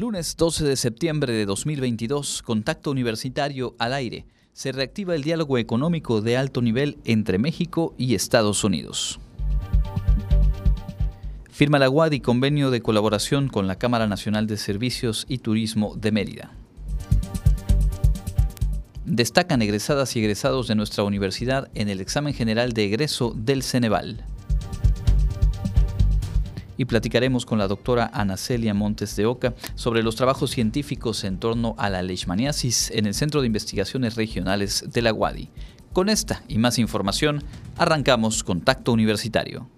Lunes 12 de septiembre de 2022, Contacto Universitario al aire. Se reactiva el diálogo económico de alto nivel entre México y Estados Unidos. Firma la UADI convenio de colaboración con la Cámara Nacional de Servicios y Turismo de Mérida. Destacan egresadas y egresados de nuestra universidad en el examen general de egreso del Ceneval y platicaremos con la doctora Ana Celia Montes de Oca sobre los trabajos científicos en torno a la leishmaniasis en el Centro de Investigaciones Regionales de la UADI. Con esta y más información, arrancamos Contacto Universitario.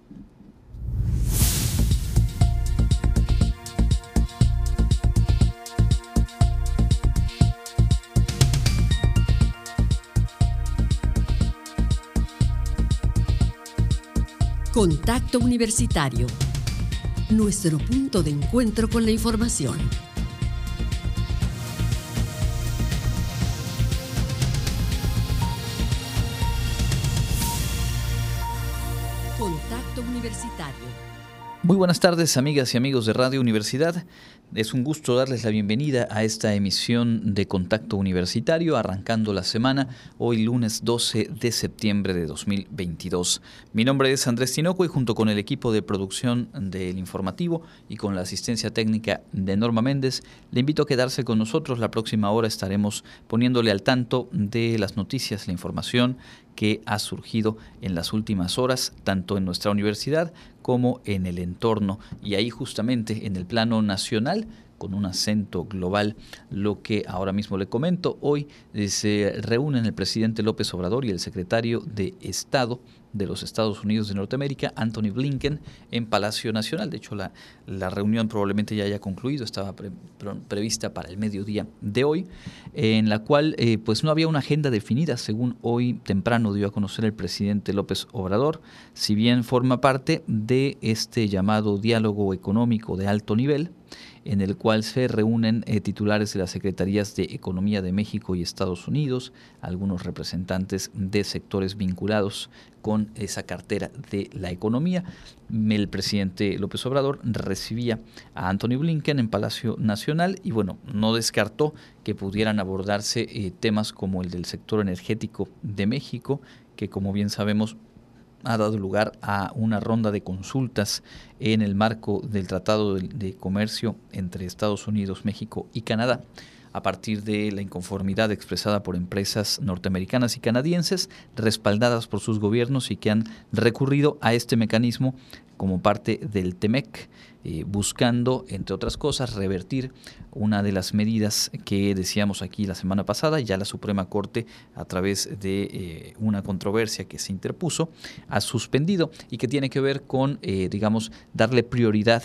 Contacto Universitario nuestro punto de encuentro con la información. Muy buenas tardes amigas y amigos de Radio Universidad. Es un gusto darles la bienvenida a esta emisión de Contacto Universitario, arrancando la semana, hoy lunes 12 de septiembre de 2022. Mi nombre es Andrés Tinoco y junto con el equipo de producción del informativo y con la asistencia técnica de Norma Méndez, le invito a quedarse con nosotros. La próxima hora estaremos poniéndole al tanto de las noticias, la información que ha surgido en las últimas horas, tanto en nuestra universidad como en el entorno. Y ahí justamente en el plano nacional con un acento global, lo que ahora mismo le comento. Hoy se reúnen el presidente López Obrador y el secretario de Estado de los Estados Unidos de Norteamérica, Anthony Blinken, en Palacio Nacional. De hecho, la, la reunión probablemente ya haya concluido, estaba prevista para el mediodía de hoy, en la cual eh, pues no había una agenda definida, según hoy temprano dio a conocer el presidente López Obrador, si bien forma parte de este llamado diálogo económico de alto nivel, en el cual se reúnen eh, titulares de las Secretarías de Economía de México y Estados Unidos, algunos representantes de sectores vinculados con esa cartera de la economía. El presidente López Obrador recibía a Anthony Blinken en Palacio Nacional y bueno, no descartó que pudieran abordarse eh, temas como el del sector energético de México, que como bien sabemos ha dado lugar a una ronda de consultas en el marco del Tratado de Comercio entre Estados Unidos, México y Canadá a partir de la inconformidad expresada por empresas norteamericanas y canadienses respaldadas por sus gobiernos y que han recurrido a este mecanismo como parte del TEMEC, eh, buscando, entre otras cosas, revertir una de las medidas que decíamos aquí la semana pasada, ya la Suprema Corte, a través de eh, una controversia que se interpuso, ha suspendido y que tiene que ver con, eh, digamos, darle prioridad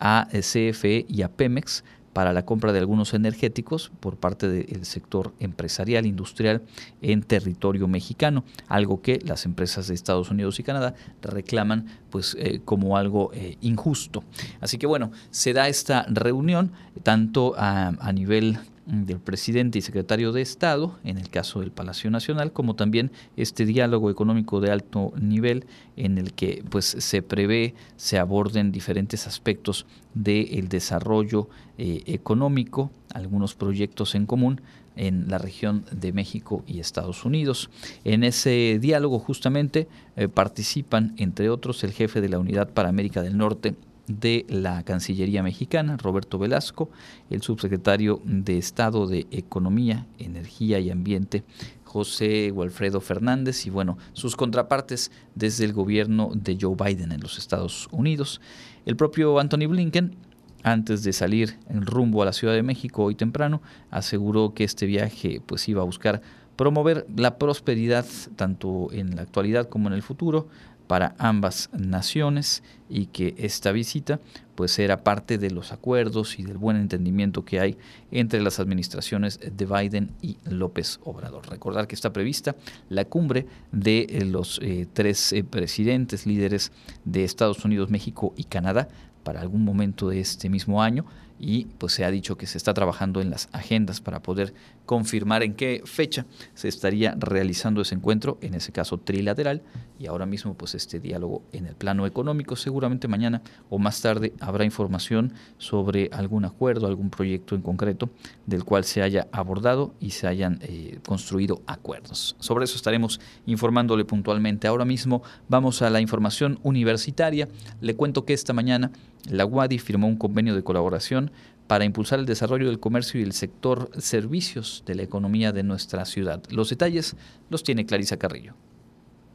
a CFE y a Pemex para la compra de algunos energéticos por parte del sector empresarial, industrial en territorio mexicano, algo que las empresas de Estados Unidos y Canadá reclaman pues eh, como algo eh, injusto. Así que bueno, se da esta reunión tanto a, a nivel del presidente y secretario de Estado, en el caso del Palacio Nacional, como también este diálogo económico de alto nivel en el que pues se prevé se aborden diferentes aspectos del desarrollo eh, económico, algunos proyectos en común en la región de México y Estados Unidos. En ese diálogo justamente eh, participan, entre otros, el jefe de la Unidad para América del Norte, de la Cancillería mexicana, Roberto Velasco, el subsecretario de Estado de Economía, Energía y Ambiente, José Walfredo Fernández, y bueno, sus contrapartes desde el gobierno de Joe Biden en los Estados Unidos. El propio Anthony Blinken antes de salir en rumbo a la Ciudad de México hoy temprano, aseguró que este viaje pues iba a buscar promover la prosperidad tanto en la actualidad como en el futuro para ambas naciones y que esta visita pues era parte de los acuerdos y del buen entendimiento que hay entre las administraciones de Biden y López Obrador. Recordar que está prevista la cumbre de eh, los eh, tres eh, presidentes líderes de Estados Unidos, México y Canadá para algún momento de este mismo año y pues se ha dicho que se está trabajando en las agendas para poder confirmar en qué fecha se estaría realizando ese encuentro, en ese caso trilateral, y ahora mismo pues este diálogo en el plano económico. Seguramente mañana o más tarde habrá información sobre algún acuerdo, algún proyecto en concreto del cual se haya abordado y se hayan eh, construido acuerdos. Sobre eso estaremos informándole puntualmente. Ahora mismo vamos a la información universitaria. Le cuento que esta mañana la UADI firmó un convenio de colaboración para impulsar el desarrollo del comercio y el sector servicios de la economía de nuestra ciudad. Los detalles los tiene Clarisa Carrillo.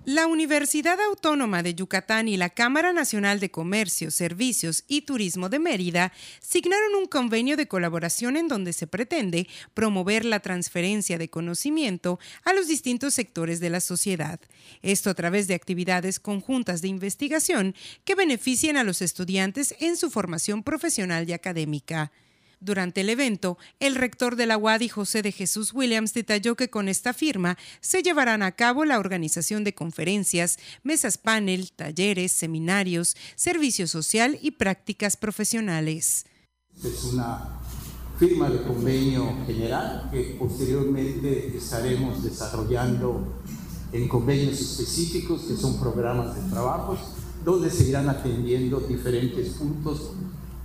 La Universidad Autónoma de Yucatán y la Cámara Nacional de Comercio, Servicios y Turismo de Mérida signaron un convenio de colaboración en donde se pretende promover la transferencia de conocimiento a los distintos sectores de la sociedad. Esto a través de actividades conjuntas de investigación que beneficien a los estudiantes en su formación profesional y académica. Durante el evento, el rector de la UADI, José de Jesús Williams, detalló que con esta firma se llevarán a cabo la organización de conferencias, mesas panel, talleres, seminarios, servicio social y prácticas profesionales. Es una firma de convenio general que posteriormente estaremos desarrollando en convenios específicos que son programas de trabajos donde se irán atendiendo diferentes puntos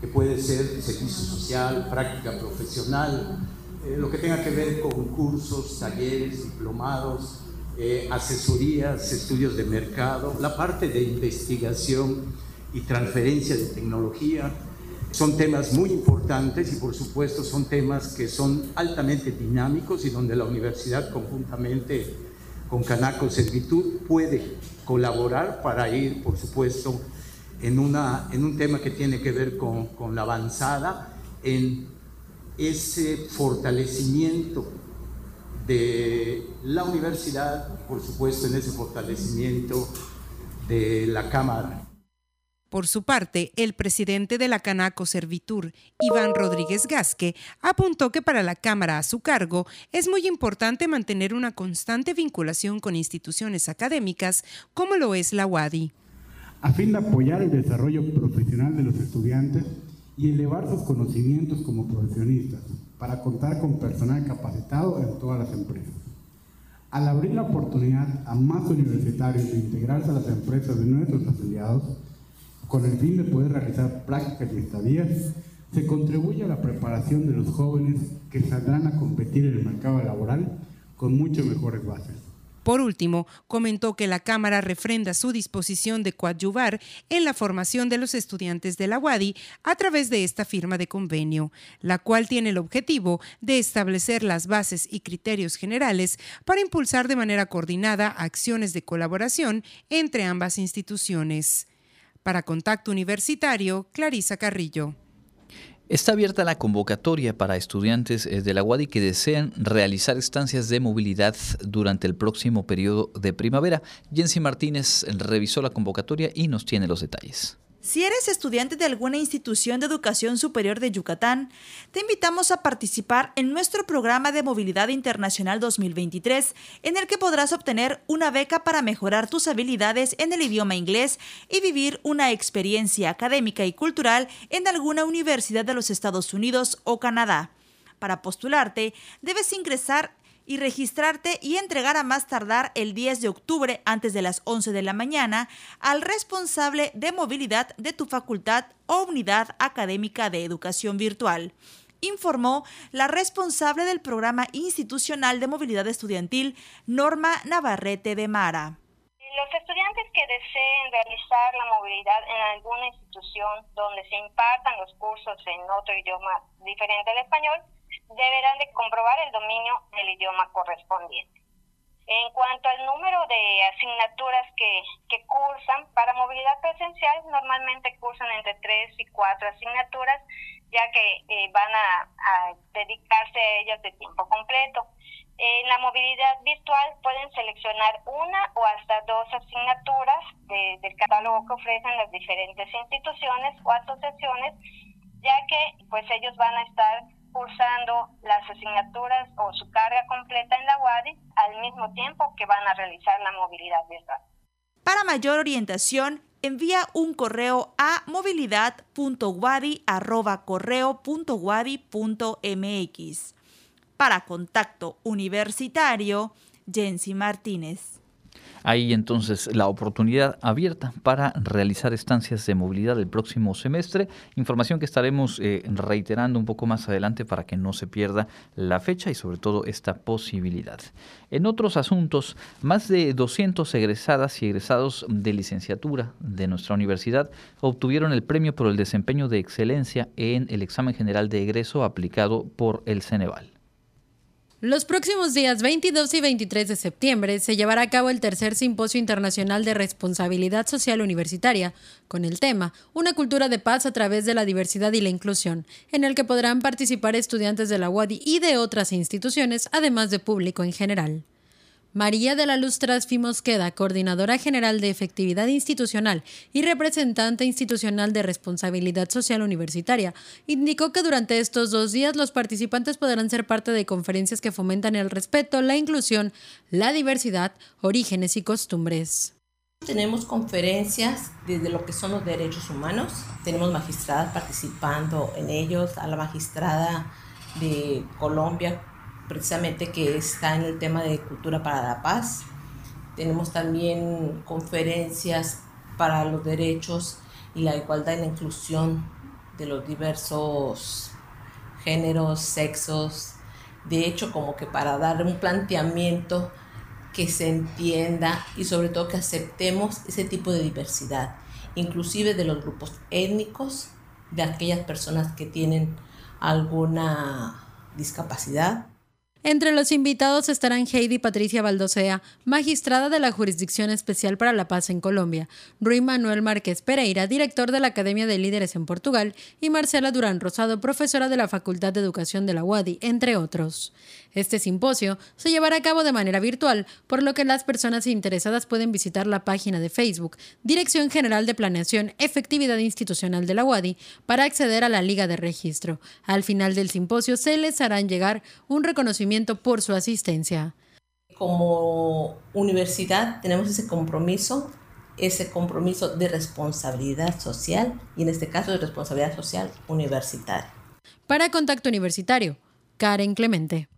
que puede ser servicio social, práctica profesional, eh, lo que tenga que ver con cursos, talleres, diplomados, eh, asesorías, estudios de mercado, la parte de investigación y transferencia de tecnología. Son temas muy importantes y por supuesto son temas que son altamente dinámicos y donde la universidad conjuntamente con Canaco Servitud puede colaborar para ir, por supuesto, en, una, en un tema que tiene que ver con, con la avanzada, en ese fortalecimiento de la universidad, por supuesto en ese fortalecimiento de la Cámara. Por su parte, el presidente de la Canaco Servitur, Iván Rodríguez Gasque, apuntó que para la Cámara a su cargo es muy importante mantener una constante vinculación con instituciones académicas como lo es la UADI a fin de apoyar el desarrollo profesional de los estudiantes y elevar sus conocimientos como profesionistas para contar con personal capacitado en todas las empresas. Al abrir la oportunidad a más universitarios de integrarse a las empresas de nuestros afiliados, con el fin de poder realizar prácticas y estadías, se contribuye a la preparación de los jóvenes que saldrán a competir en el mercado laboral con mucho mejores bases. Por último, comentó que la Cámara refrenda su disposición de coadyuvar en la formación de los estudiantes de la UADI a través de esta firma de convenio, la cual tiene el objetivo de establecer las bases y criterios generales para impulsar de manera coordinada acciones de colaboración entre ambas instituciones. Para Contacto Universitario, Clarisa Carrillo. Está abierta la convocatoria para estudiantes eh, de la UADI que desean realizar estancias de movilidad durante el próximo periodo de primavera. Jensi Martínez revisó la convocatoria y nos tiene los detalles. Si eres estudiante de alguna institución de educación superior de Yucatán, te invitamos a participar en nuestro programa de movilidad internacional 2023, en el que podrás obtener una beca para mejorar tus habilidades en el idioma inglés y vivir una experiencia académica y cultural en alguna universidad de los Estados Unidos o Canadá. Para postularte, debes ingresar y registrarte y entregar a más tardar el 10 de octubre antes de las 11 de la mañana al responsable de movilidad de tu facultad o unidad académica de educación virtual informó la responsable del programa institucional de movilidad estudiantil, Norma Navarrete de Mara. Los estudiantes que deseen realizar la movilidad en alguna institución donde se impartan los cursos en otro idioma diferente al español, deberán de comprobar el dominio del idioma correspondiente. En cuanto al número de asignaturas que, que cursan, para movilidad presencial normalmente cursan entre tres y cuatro asignaturas, ya que eh, van a, dedicarse a ellas de tiempo completo. En la movilidad virtual pueden seleccionar una o hasta dos asignaturas del catálogo que ofrecen las diferentes instituciones o asociaciones, ya que pues ellos van a estar cursando las asignaturas o su carga completa en la UADI al mismo tiempo que van a realizar la movilidad virtual. Para mayor orientación, envía un correo a movilidad.wadi.correo.wadi.mx. Para contacto universitario, Jensi Martínez. Hay entonces la oportunidad abierta para realizar estancias de movilidad el próximo semestre, información que estaremos eh, reiterando un poco más adelante para que no se pierda la fecha y sobre todo esta posibilidad. En otros asuntos, más de 200 egresadas y egresados de licenciatura de nuestra universidad obtuvieron el premio por el desempeño de excelencia en el examen general de egreso aplicado por el Ceneval. Los próximos días 22 y 23 de septiembre se llevará a cabo el tercer Simposio Internacional de Responsabilidad Social Universitaria, con el tema Una cultura de paz a través de la diversidad y la inclusión, en el que podrán participar estudiantes de la UADI y de otras instituciones, además de público en general. María de la Luz Trasfi Mosqueda, coordinadora general de efectividad institucional y representante institucional de responsabilidad social universitaria, indicó que durante estos dos días los participantes podrán ser parte de conferencias que fomentan el respeto, la inclusión, la diversidad, orígenes y costumbres. Tenemos conferencias desde lo que son los derechos humanos, tenemos magistradas participando en ellos, a la magistrada de Colombia precisamente que está en el tema de cultura para la paz. Tenemos también conferencias para los derechos y la igualdad y la inclusión de los diversos géneros, sexos. De hecho, como que para dar un planteamiento que se entienda y sobre todo que aceptemos ese tipo de diversidad, inclusive de los grupos étnicos, de aquellas personas que tienen alguna discapacidad. Entre los invitados estarán Heidi Patricia Baldosea, magistrada de la Jurisdicción Especial para la Paz en Colombia, Rui Manuel Márquez Pereira, director de la Academia de Líderes en Portugal, y Marcela Durán Rosado, profesora de la Facultad de Educación de la UADI, entre otros. Este simposio se llevará a cabo de manera virtual, por lo que las personas interesadas pueden visitar la página de Facebook, Dirección General de Planeación Efectividad Institucional de la UADI, para acceder a la liga de registro. Al final del simposio se les harán llegar un reconocimiento por su asistencia. Como universidad tenemos ese compromiso ese compromiso de responsabilidad social y en este caso de responsabilidad social universitaria. Para Contacto Universitario, Karen Clemente.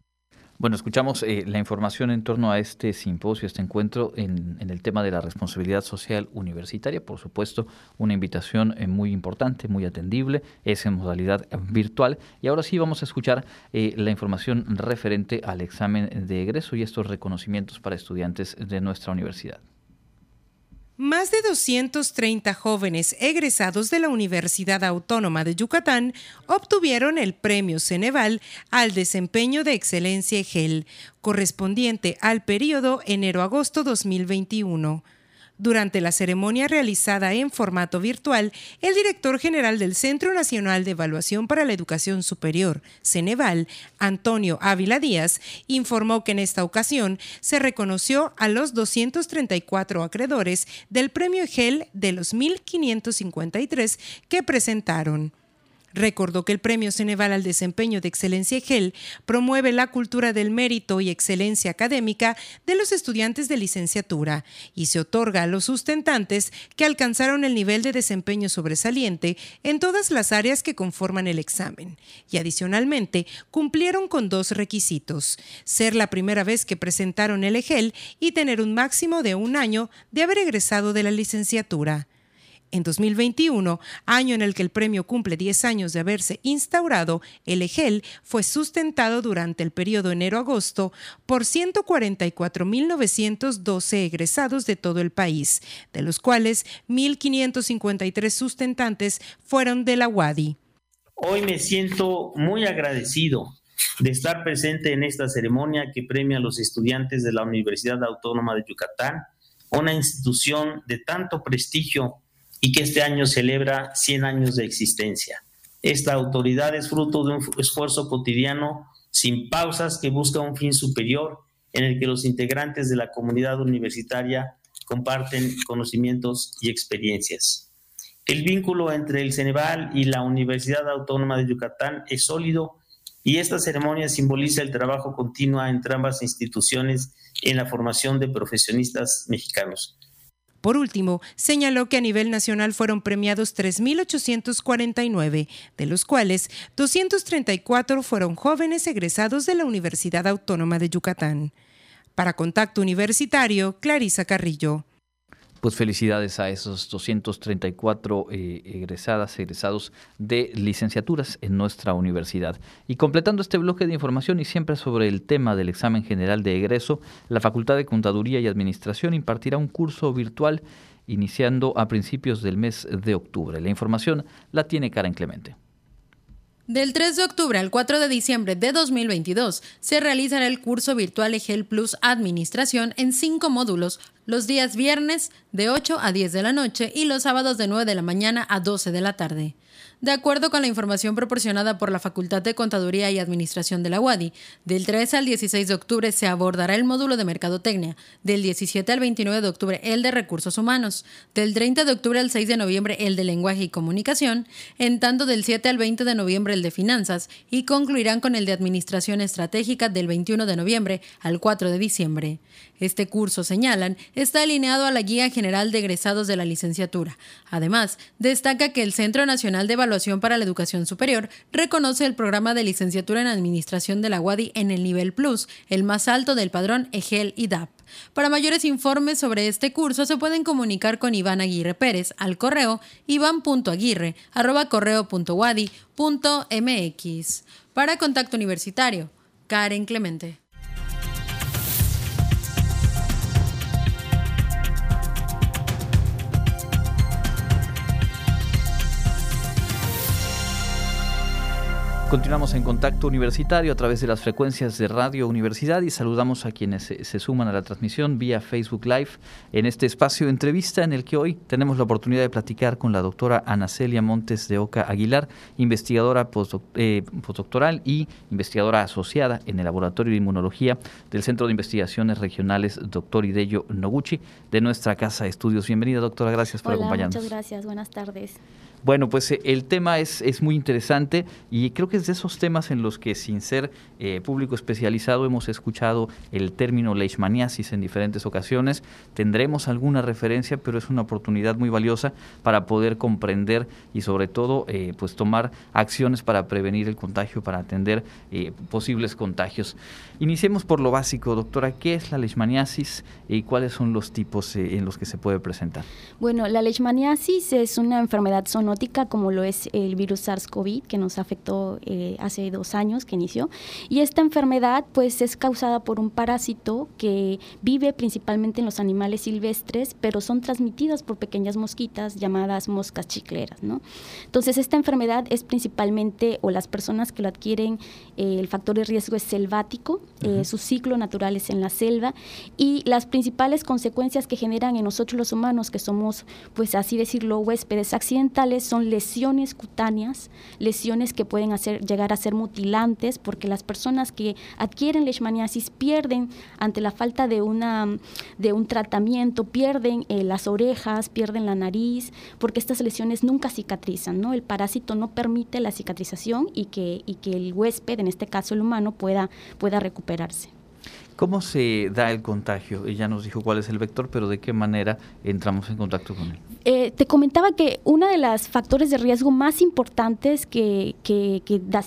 Bueno, escuchamos eh, la información en torno a este simposio, este encuentro en, el tema de la responsabilidad social universitaria. Por supuesto, una invitación eh, muy importante, muy atendible, es en modalidad virtual. Y ahora sí vamos a escuchar eh, la información referente al examen de egreso y estos reconocimientos para estudiantes de nuestra universidad. Más de 230 jóvenes egresados de la Universidad Autónoma de Yucatán obtuvieron el premio Ceneval al desempeño de excelencia GEL, correspondiente al periodo enero-agosto 2021. Durante la ceremonia realizada en formato virtual, el director general del Centro Nacional de Evaluación para la Educación Superior, Ceneval, Antonio Ávila Díaz, informó que en esta ocasión se reconoció a los 234 acreedores del premio GEL de los 1.553 que presentaron. Recordó que el Premio Ceneval al Desempeño de Excelencia GEL promueve la cultura del mérito y excelencia académica de los estudiantes de licenciatura y se otorga a los sustentantes que alcanzaron el nivel de desempeño sobresaliente en todas las áreas que conforman el examen y adicionalmente cumplieron con dos requisitos, ser la primera vez que presentaron el EGEL y tener un máximo de un año de haber egresado de la licenciatura. En 2021, año en el que el premio cumple 10 años de haberse instaurado, el EGEL fue sustentado durante el periodo enero-agosto por 144.912 egresados de todo el país, de los cuales 1.553 sustentantes fueron de la UADI. Hoy me siento muy agradecido de estar presente en esta ceremonia que premia a los estudiantes de la Universidad Autónoma de Yucatán, una institución de tanto prestigio y que este año celebra 100 años de existencia. Esta autoridad es fruto de un esfuerzo cotidiano sin pausas que busca un fin superior en el que los integrantes de la comunidad universitaria comparten conocimientos y experiencias. El vínculo entre el Ceneval y la Universidad Autónoma de Yucatán es sólido y esta ceremonia simboliza el trabajo continuo entre ambas instituciones en la formación de profesionistas mexicanos. Por último, señaló que a nivel nacional fueron premiados 3.849, de los cuales 234 fueron jóvenes egresados de la Universidad Autónoma de Yucatán. Para Contacto Universitario, Clarisa Carrillo pues felicidades a esos 234 eh, egresadas, egresados de licenciaturas en nuestra universidad. Y completando este bloque de información y siempre sobre el tema del examen general de egreso, la Facultad de Contaduría y Administración impartirá un curso virtual iniciando a principios del mes de octubre. La información la tiene Karen Clemente. Del 3 de octubre al 4 de diciembre de 2022 se realizará el curso virtual EGEL Plus Administración en cinco módulos los días viernes de 8 a 10 de la noche y los sábados de 9 de la mañana a 12 de la tarde. De acuerdo con la información proporcionada por la Facultad de Contaduría y Administración de la UADI, del 3 al 16 de octubre se abordará el módulo de Mercadotecnia, del 17 al 29 de octubre el de Recursos Humanos, del 30 de octubre al 6 de noviembre el de Lenguaje y Comunicación, en tanto del 7 al 20 de noviembre el de Finanzas y concluirán con el de Administración Estratégica del 21 de noviembre al 4 de diciembre. Este curso, señalan, está alineado a la Guía General de Egresados de la Licenciatura. Además, destaca que el Centro Nacional de Evaluación para la Educación Superior reconoce el programa de licenciatura en Administración de la UADI en el nivel Plus, el más alto del padrón EGEL y DAP. Para mayores informes sobre este curso se pueden comunicar con Iván Aguirre Pérez al correo iván.aguirre.correo.wadi.mx. Para Contacto Universitario, Karen Clemente. Continuamos en contacto universitario a través de las frecuencias de Radio Universidad y saludamos a quienes se, suman a la transmisión vía Facebook Live en este espacio de entrevista en el que hoy tenemos la oportunidad de platicar con la doctora Ana Celia Montes de Oca Aguilar, investigadora eh, postdoctoral y investigadora asociada en el Laboratorio de Inmunología del Centro de Investigaciones Regionales Dr. Hideyo Noguchi de nuestra Casa de Estudios. Bienvenida doctora, gracias por acompañarnos. Muchas gracias, buenas tardes. Bueno, pues eh, el tema es, es, muy interesante y creo que es de esos temas en los que sin ser eh, público especializado hemos escuchado el término leishmaniasis en diferentes ocasiones. Tendremos alguna referencia, pero es una oportunidad muy valiosa para poder comprender y sobre todo eh, pues tomar acciones para prevenir el contagio, para atender posibles contagios. Iniciemos por lo básico, doctora. ¿Qué es la leishmaniasis y cuáles son los tipos en los que se puede presentar? Bueno, la leishmaniasis es una enfermedad sonora como lo es el virus SARS-CoV que nos afectó eh, hace dos años que inició. Y esta enfermedad pues es causada por un parásito que vive principalmente en los animales silvestres, pero son transmitidas por pequeñas mosquitas llamadas moscas chicleras. ¿no? Entonces esta enfermedad es principalmente, o las personas que lo adquieren, eh, el factor de riesgo es selvático, eh, su ciclo natural es en la selva y las principales consecuencias que generan en nosotros los humanos, que somos, pues así decirlo, huéspedes accidentales, son lesiones cutáneas, lesiones que pueden llegar a ser mutilantes, porque las personas que adquieren leishmaniasis pierden ante la falta de, un tratamiento, pierden eh, las orejas, pierden la nariz, porque estas lesiones nunca cicatrizan, ¿no? El parásito no permite la cicatrización y que, el huésped, en este caso el humano, pueda recuperarse. ¿Cómo se da el contagio? Ella nos dijo cuál es el vector, pero ¿de qué manera entramos en contacto con él? Eh, te comentaba que uno de los factores de riesgo más importantes que,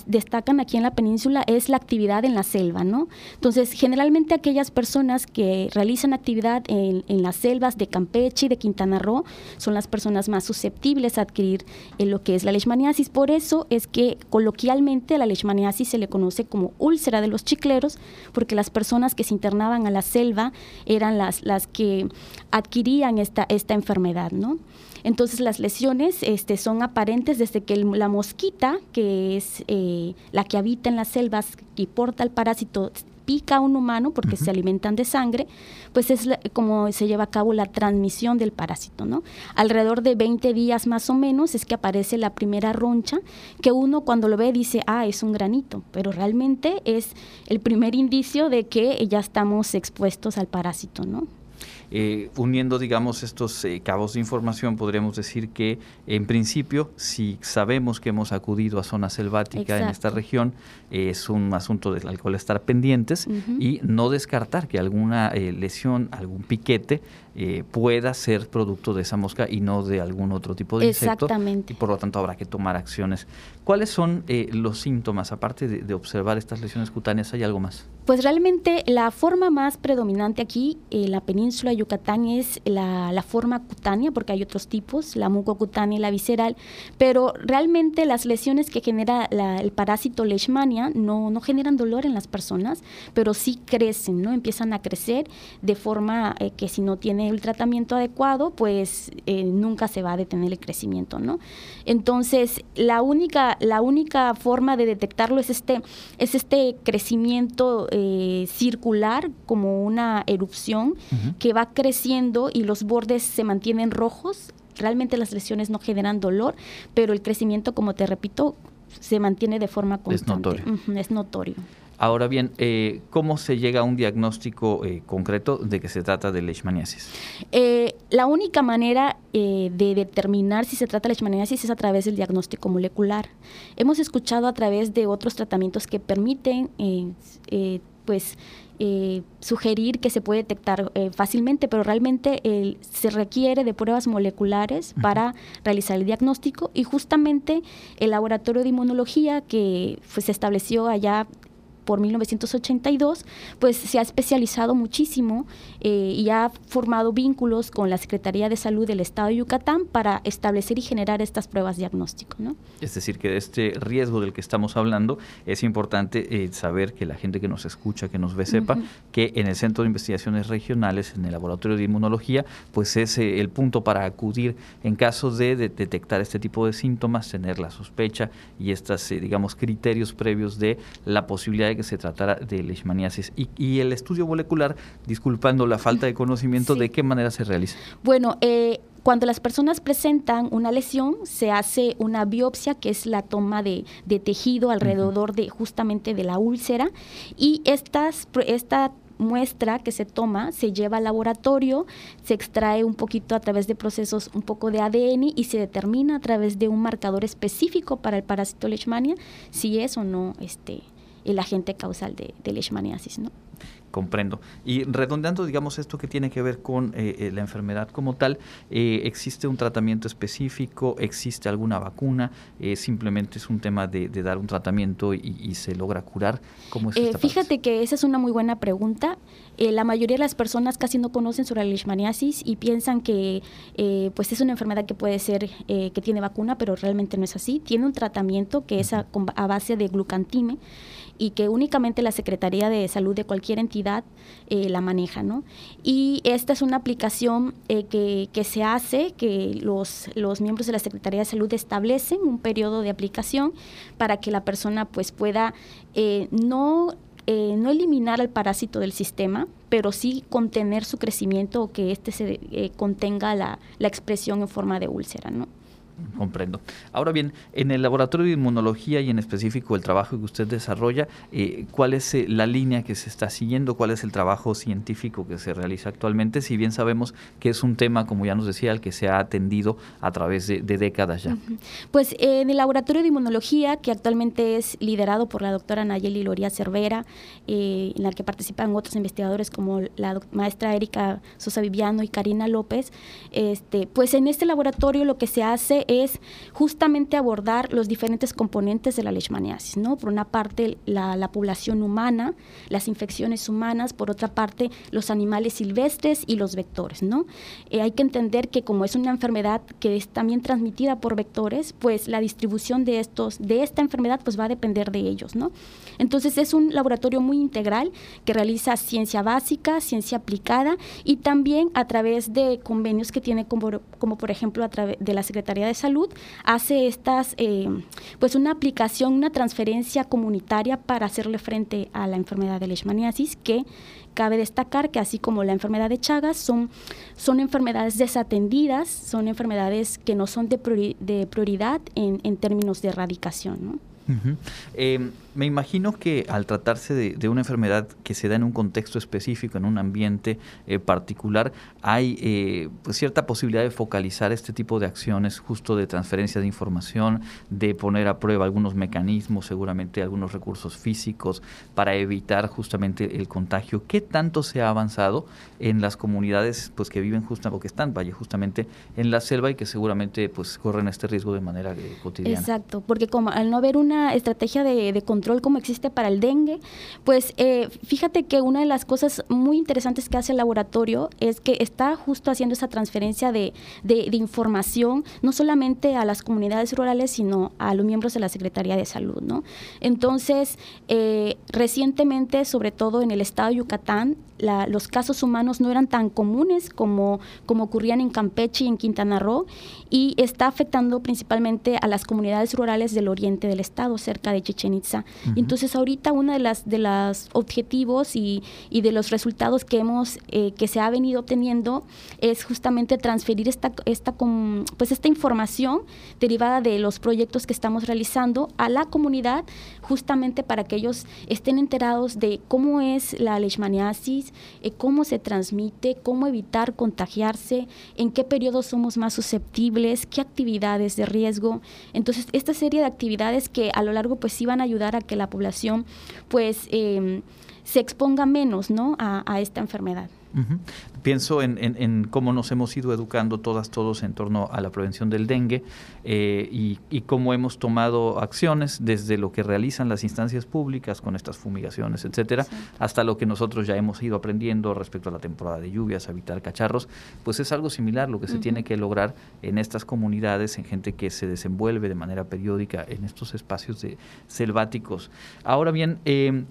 destacan aquí en la península es la actividad en la selva, ¿no? Entonces, generalmente aquellas personas que realizan actividad en, las selvas de Campeche y de Quintana Roo son las personas más susceptibles a adquirir eh, lo que es la leishmaniasis. Por eso es que coloquialmente la leishmaniasis se le conoce como úlcera de los chicleros, porque las personas que se internaban a la selva eran las, las que adquirían esta, esta enfermedad, ¿no? Entonces las lesiones este, son aparentes desde que la mosquita, que es eh, la que habita en las selvas y porta el parásito, pica a un humano porque se alimentan de sangre, pues es como se lleva a cabo la transmisión del parásito, ¿no? Alrededor de 20 días más o menos es que aparece la primera roncha, que uno cuando lo ve dice, ah, es un granito, pero realmente es el primer indicio de que ya estamos expuestos al parásito, ¿no? Eh, uniendo, digamos, estos eh, cabos de información, podríamos decir que, en principio, si sabemos que hemos acudido a zona selvática en esta región, es un asunto del alcohol estar pendientes y no descartar que alguna eh, lesión, algún piquete, eh, pueda ser producto de esa mosca y no de algún otro tipo de insecto. Exactamente. Y por lo tanto habrá que tomar acciones. ¿Cuáles son eh, los síntomas? Aparte de, observar estas lesiones cutáneas, ¿hay algo más? Pues realmente la forma más predominante aquí en la península de Yucatán es la, forma cutánea, porque hay otros tipos, la mucocutánea y la visceral, pero realmente las lesiones que genera el parásito leishmania no, no generan dolor en las personas, pero sí crecen, ¿no? Empiezan a crecer de forma eh, que si no tiene el tratamiento adecuado, pues eh, nunca se va a detener el crecimiento, ¿no? Entonces, la única, la única forma de detectarlo es este, es este crecimiento eh, circular, como una erupción, que va creciendo y los bordes se mantienen rojos. Realmente las lesiones no generan dolor, pero el crecimiento, como te repito, se mantiene de forma constante. Es notorio. es notorio. Ahora bien, eh, ¿cómo se llega a un diagnóstico eh, concreto de que se trata de leishmaniasis? Eh, la única manera de determinar si se trata de leishmaniasis es a través del diagnóstico molecular. Hemos escuchado a través de otros tratamientos que permiten, pues, sugerir que se puede detectar fácilmente, pero realmente se requiere de pruebas moleculares para realizar el diagnóstico y justamente el laboratorio de inmunología que pues, se estableció allá por 1982, pues se ha especializado muchísimo eh, y ha formado vínculos con la Secretaría de Salud del Estado de Yucatán para establecer y generar estas pruebas diagnóstico. ¿no? Es decir, que de este riesgo del que estamos hablando es importante eh, saber que la gente que nos escucha, que nos ve, sepa que en el Centro de Investigaciones Regionales, en el Laboratorio de Inmunología, pues es eh, el punto para acudir en caso de, detectar este tipo de síntomas, tener la sospecha y estos, digamos, criterios previos de la posibilidad de que se tratara de leishmaniasis. Y, el estudio molecular, disculpando la falta de conocimiento, ¿de qué manera se realiza? Bueno, eh, cuando las personas presentan una lesión, se hace una biopsia, que es la toma de, tejido alrededor de justamente de la úlcera, y estas, esta muestra que se toma se lleva al laboratorio, se extrae un poquito a través de procesos un poco de ADN y se determina a través de un marcador específico para el parásito leishmania si es o no este el agente causal de, de leishmaniasis, ¿no? Comprendo. Y redondeando, digamos, esto que tiene que ver con eh, eh, la enfermedad como tal, eh, ¿existe un tratamiento específico? ¿Existe alguna vacuna? ¿Simplemente es un tema de, dar un tratamiento y, se logra curar? ¿Cómo es esta Fíjate que esa es una muy buena pregunta. la mayoría de las personas casi no conocen sobre la leishmaniasis y piensan que pues es una enfermedad que puede ser, que tiene vacuna, pero realmente no es así. Tiene un tratamiento que es a, a base de glucantime y que únicamente la Secretaría de Salud de cualquier entidad eh, la maneja. ¿no? Y esta es una aplicación eh, que, que, se hace, que los, los miembros de la Secretaría de Salud establecen un periodo de aplicación para que la persona pues, pueda eh, no no eliminar al parásito del sistema, pero sí contener su crecimiento o que éste se contenga la, la, expresión en forma de úlcera, ¿no? Comprendo. Ahora bien, en el laboratorio de inmunología y en específico el trabajo que usted desarrolla, eh, ¿cuál es eh, la línea que se está siguiendo? ¿Cuál es el trabajo científico que se realiza actualmente? Si bien sabemos que es un tema, como ya nos decía, al que se ha atendido a través de, décadas ya. Pues en el laboratorio de inmunología, que actualmente es liderado por la doctora Nayeli Loría Cervera, eh, en la que participan otros investigadores como la maestra Erika Sosa Viviano y Karina López, este, pues en este laboratorio lo que se hace es justamente abordar los diferentes componentes de la leishmaniasis, ¿no? Por una parte, la, población humana, las infecciones humanas, por otra parte, los animales silvestres y los vectores, ¿no? Eh, hay que entender que como es una enfermedad que es también transmitida por vectores, pues la distribución de estos, de esta enfermedad, pues va a depender de ellos, ¿no? Entonces es un laboratorio muy integral que realiza ciencia básica, ciencia aplicada y también a través de convenios que tiene como, como por ejemplo a través de la Secretaría de Salud hace estas, eh, pues una aplicación, una transferencia comunitaria para hacerle frente a la enfermedad de leishmaniasis, que cabe destacar que así como la enfermedad de Chagas son, son enfermedades desatendidas, son enfermedades que no son de, prioridad en, en, términos de erradicación. ¿no? Em, me imagino que al tratarse de, una enfermedad que se da en un contexto específico, en un ambiente eh, particular, hay eh, pues cierta posibilidad de focalizar este tipo de acciones justo de transferencia de información, de poner a prueba algunos mecanismos, seguramente algunos recursos físicos para evitar justamente el contagio. ¿Qué tanto se ha avanzado en las comunidades pues que viven justamente o que están, vaya, justamente en la selva y que seguramente pues corren este riesgo de manera eh, cotidiana? Exacto, porque como al no haber una estrategia de control como existe para el dengue, pues eh, fíjate que una de las cosas muy interesantes que hace el laboratorio es que está justo haciendo esa transferencia de, información, no solamente a las comunidades rurales, sino a los miembros de la Secretaría de Salud. ¿no? Entonces, eh, recientemente, sobre todo en el estado de Yucatán, los casos humanos no eran tan comunes como, como ocurrían en Campeche y en Quintana Roo y está afectando principalmente a las comunidades rurales del oriente del estado, cerca de Chichen Itza. Entonces ahorita uno de las de los objetivos y, y, de los resultados que hemos eh, que se ha venido obteniendo es justamente transferir esta esta pues esta información derivada de los proyectos que estamos realizando a la comunidad justamente para que ellos estén enterados de cómo es la leishmaniasis, eh, cómo se transmite, cómo evitar contagiarse, en qué periodos somos más susceptibles, qué actividades de riesgo. Entonces, esta serie de actividades que a lo largo pues sí van a ayudar a que la población pues em, se exponga menos ¿no? a esta enfermedad. Pienso en, cómo nos hemos ido educando todas, todos en torno a la prevención del dengue eh, y, cómo hemos tomado acciones desde lo que realizan las instancias públicas con estas fumigaciones, etcétera, hasta lo que nosotros ya hemos ido aprendiendo respecto a la temporada de lluvias, evitar cacharros, pues es algo similar lo que se tiene que lograr en estas comunidades, en gente que se desenvuelve de manera periódica en estos espacios de selváticos. Ahora bien, eh,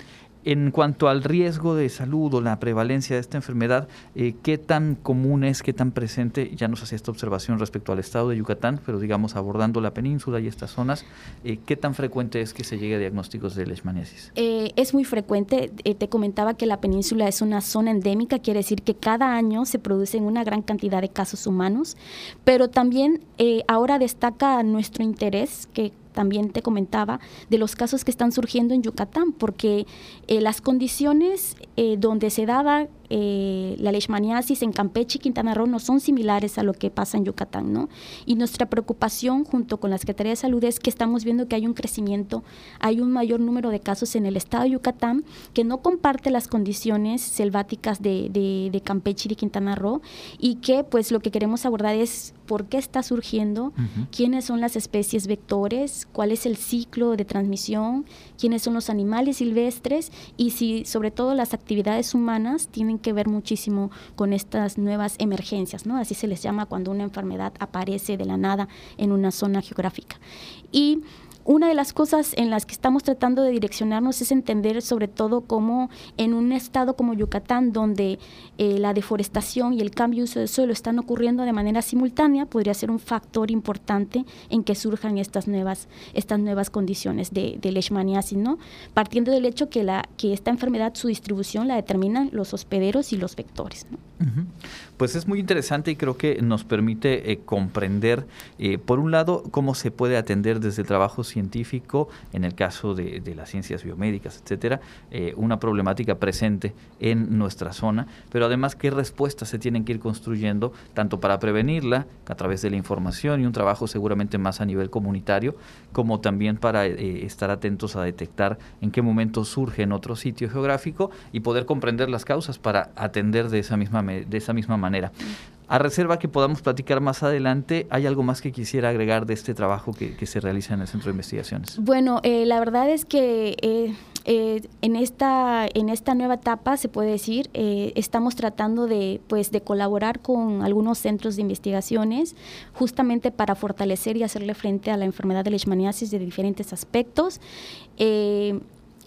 en cuanto al riesgo de salud o la prevalencia de esta enfermedad, eh, ¿qué tan común es, qué tan presente? Ya nos hacía esta observación respecto al estado de Yucatán, pero digamos abordando la península y estas zonas, eh, ¿qué tan frecuente es que se llegue a diagnósticos de leishmaniasis? Eh, es muy frecuente. te comentaba que la península es una zona endémica, quiere decir que cada año se producen una gran cantidad de casos humanos, pero también ahora destaca nuestro interés que también te comentaba, de los casos que están surgiendo en Yucatán, porque eh, las condiciones eh, donde se daba eh, la leishmaniasis en Campeche y Quintana Roo no son similares a lo que pasa en Yucatán, ¿no? Y nuestra preocupación junto con la Secretaría de Salud es que estamos viendo que hay un crecimiento, hay un mayor número de casos en el estado de Yucatán que no comparte las condiciones selváticas de, de, Campeche y de Quintana Roo y que pues lo que queremos abordar es por qué está surgiendo, quiénes son las especies vectores, cuál es el ciclo de transmisión, quiénes son los animales silvestres y si sobre todo las actividades humanas tienen que ver muchísimo con estas nuevas emergencias, ¿no? Así se les llama cuando una enfermedad aparece de la nada en una zona geográfica. Y una de las cosas en las que estamos tratando de direccionarnos es entender sobre todo cómo en un estado como Yucatán, donde eh, la deforestación y el cambio de uso del suelo están ocurriendo de manera simultánea, podría ser un factor importante en que surjan estas nuevas, estas nuevas condiciones de, de leishmaniasis, ¿no? Partiendo del hecho que, la, que esta enfermedad, su distribución la determinan los hospederos y los vectores. Pues es muy interesante y creo que nos permite eh, comprender, eh, por un lado, cómo se puede atender desde el trabajo científico, en el caso de, las ciencias biomédicas, etcétera, eh, una problemática presente en nuestra zona, pero además qué respuestas se tienen que ir construyendo, tanto para prevenirla a través de la información y un trabajo seguramente más a nivel comunitario, como también para estar atentos a detectar en qué momento surge en otro sitio geográfico y poder comprender las causas para atender de esa misma, de esa misma manera. A reserva que podamos platicar más adelante, ¿hay algo más que quisiera agregar de este trabajo que, se realiza en el Centro de Investigaciones? Bueno, eh, la verdad es que eh, eh, en, esta, en esta nueva etapa, se puede decir, estamos tratando de, pues, de colaborar con algunos centros de investigaciones justamente para fortalecer y hacerle frente a la enfermedad de leishmaniasis de diferentes aspectos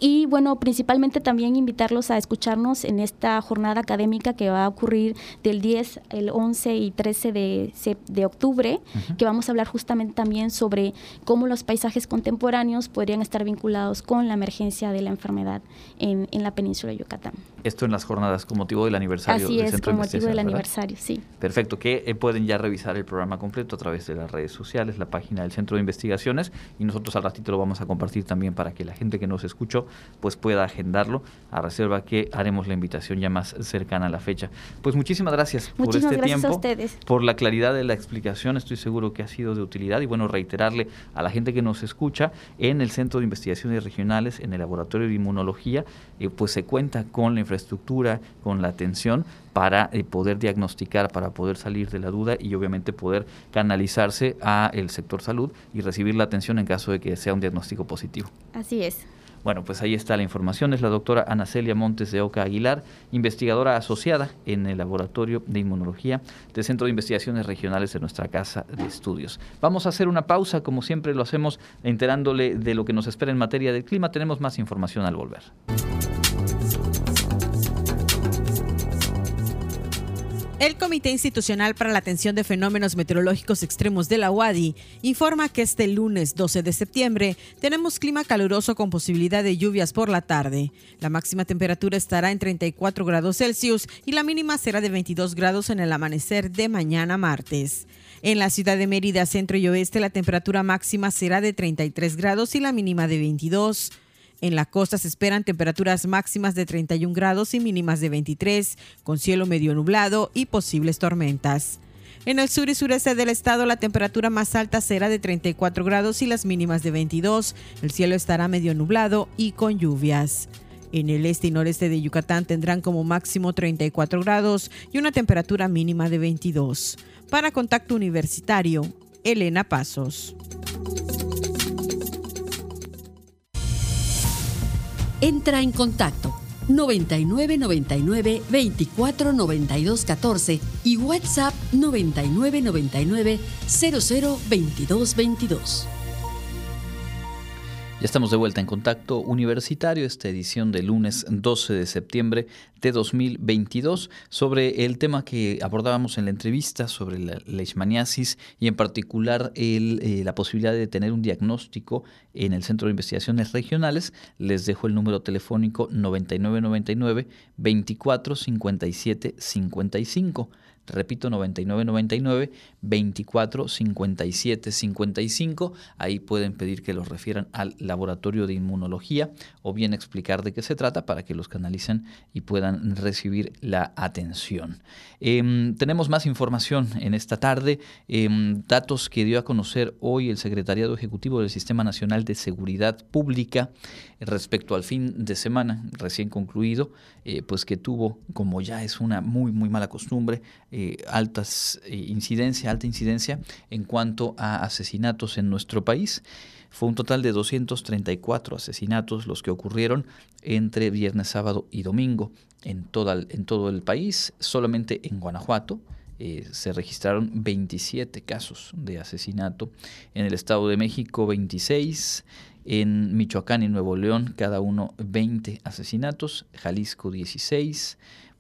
y bueno, principalmente también invitarlos a escucharnos en esta jornada académica que va a ocurrir del 10, el 11 y 13 de, de octubre, que vamos a hablar justamente también sobre cómo los paisajes contemporáneos podrían estar vinculados con la emergencia de la enfermedad en, en la península de Yucatán. Esto en las jornadas con motivo del aniversario Así del es, Centro con de motivo del aniversario, sí. Perfecto, que eh, pueden ya revisar el programa completo a través de las redes sociales, la página del Centro de Investigaciones y nosotros al ratito lo vamos a compartir también para que la gente que nos escuchó pues pueda agendarlo a reserva que haremos la invitación ya más cercana a la fecha. Pues muchísimas gracias por este gracias a tiempo, ustedes. por la claridad de la explicación, estoy seguro que ha sido de utilidad y bueno, reiterarle a la gente que nos escucha en el Centro de Investigaciones Regionales, en el Laboratorio de Inmunología, eh, pues se cuenta con la infraestructura, con la atención para eh, poder diagnosticar, para poder salir de la duda y obviamente poder canalizarse a el sector salud y recibir la atención en caso de que sea un diagnóstico positivo. Así es. Bueno, pues ahí está la información. Es la doctora Ana Celia Montes de Oca Aguilar, investigadora asociada en el Laboratorio de Inmunología del Centro de Investigaciones Regionales de nuestra Casa de Estudios. Vamos a hacer una pausa, como siempre lo hacemos, enterándole de lo que nos espera en materia del clima. Tenemos más información al volver. El Comité Institucional para la Atención de Fenómenos Meteorológicos Extremos de la UADI informa que este lunes 12 de septiembre tenemos clima caluroso con posibilidad de lluvias por la tarde. La máxima temperatura estará en 34 grados Celsius y la mínima será de 22 grados en el amanecer de mañana martes. En la ciudad de Mérida, centro y oeste, la temperatura máxima será de 33 grados y la mínima de 22. En la costa se esperan temperaturas máximas de 31 grados y mínimas de 23, con cielo medio nublado y posibles tormentas. En el sur y sureste del estado la temperatura más alta será de 34 grados y las mínimas de 22. El cielo estará medio nublado y con lluvias. En el este y noreste de Yucatán tendrán como máximo 34 grados y una temperatura mínima de 22. Para Contacto Universitario, Elena Pasos. Entra en contacto 9999 24 92 14 y WhatsApp 9999 00 22 22. Estamos de vuelta en contacto universitario, esta edición del lunes 12 de septiembre de 2022, sobre el tema que abordábamos en la entrevista, sobre la leishmaniasis y en particular eh, la posibilidad de tener un diagnóstico en el Centro de Investigaciones Regionales. Les dejo el número telefónico 9999 24 57 55. Repito, 9999 24 57 55. Ahí pueden pedir que los refieran al laboratorio de inmunología o bien explicar de qué se trata para que los canalicen y puedan recibir la atención. Eh, tenemos más información en esta tarde, eh, datos que dio a conocer hoy el Secretariado Ejecutivo del Sistema Nacional de Seguridad Pública respecto al fin de semana recién concluido, eh, pues que tuvo, como ya es una muy, muy mala costumbre, eh, altas eh, incidencia, alta incidencia en cuanto a asesinatos en nuestro país. Fue un total de 234 asesinatos los que ocurrieron entre viernes, sábado y domingo en, toda, en todo el país. Solamente en Guanajuato eh, se registraron 27 casos de asesinato. En el Estado de México 26. En Michoacán y Nuevo León cada uno 20 asesinatos. Jalisco 16.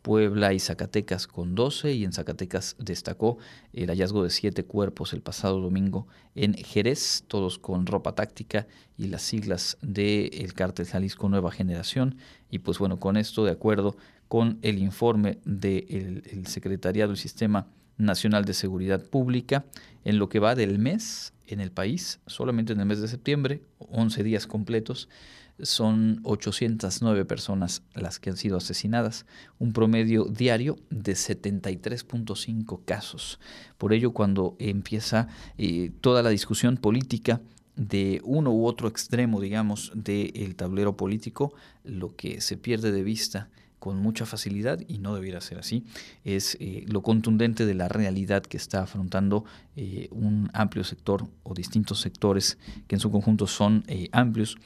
Puebla y Zacatecas con 12 y en Zacatecas destacó el hallazgo de siete cuerpos el pasado domingo en Jerez, todos con ropa táctica y las siglas del el cártel Jalisco Nueva Generación. Y pues bueno, con esto de acuerdo con el informe del el Secretariado del Sistema Nacional de Seguridad Pública, en lo que va del mes en el país, solamente en el mes de septiembre, 11 días completos, son 809 personas las que han sido asesinadas, un promedio diario de 73.5 casos. Por ello, cuando empieza eh, toda la discusión política de uno u otro extremo, digamos, del tablero político, lo que se pierde de vista con mucha facilidad y no debiera ser así. Es eh, lo contundente de la realidad que está afrontando eh, un amplio sector o distintos sectores que en su conjunto son amplios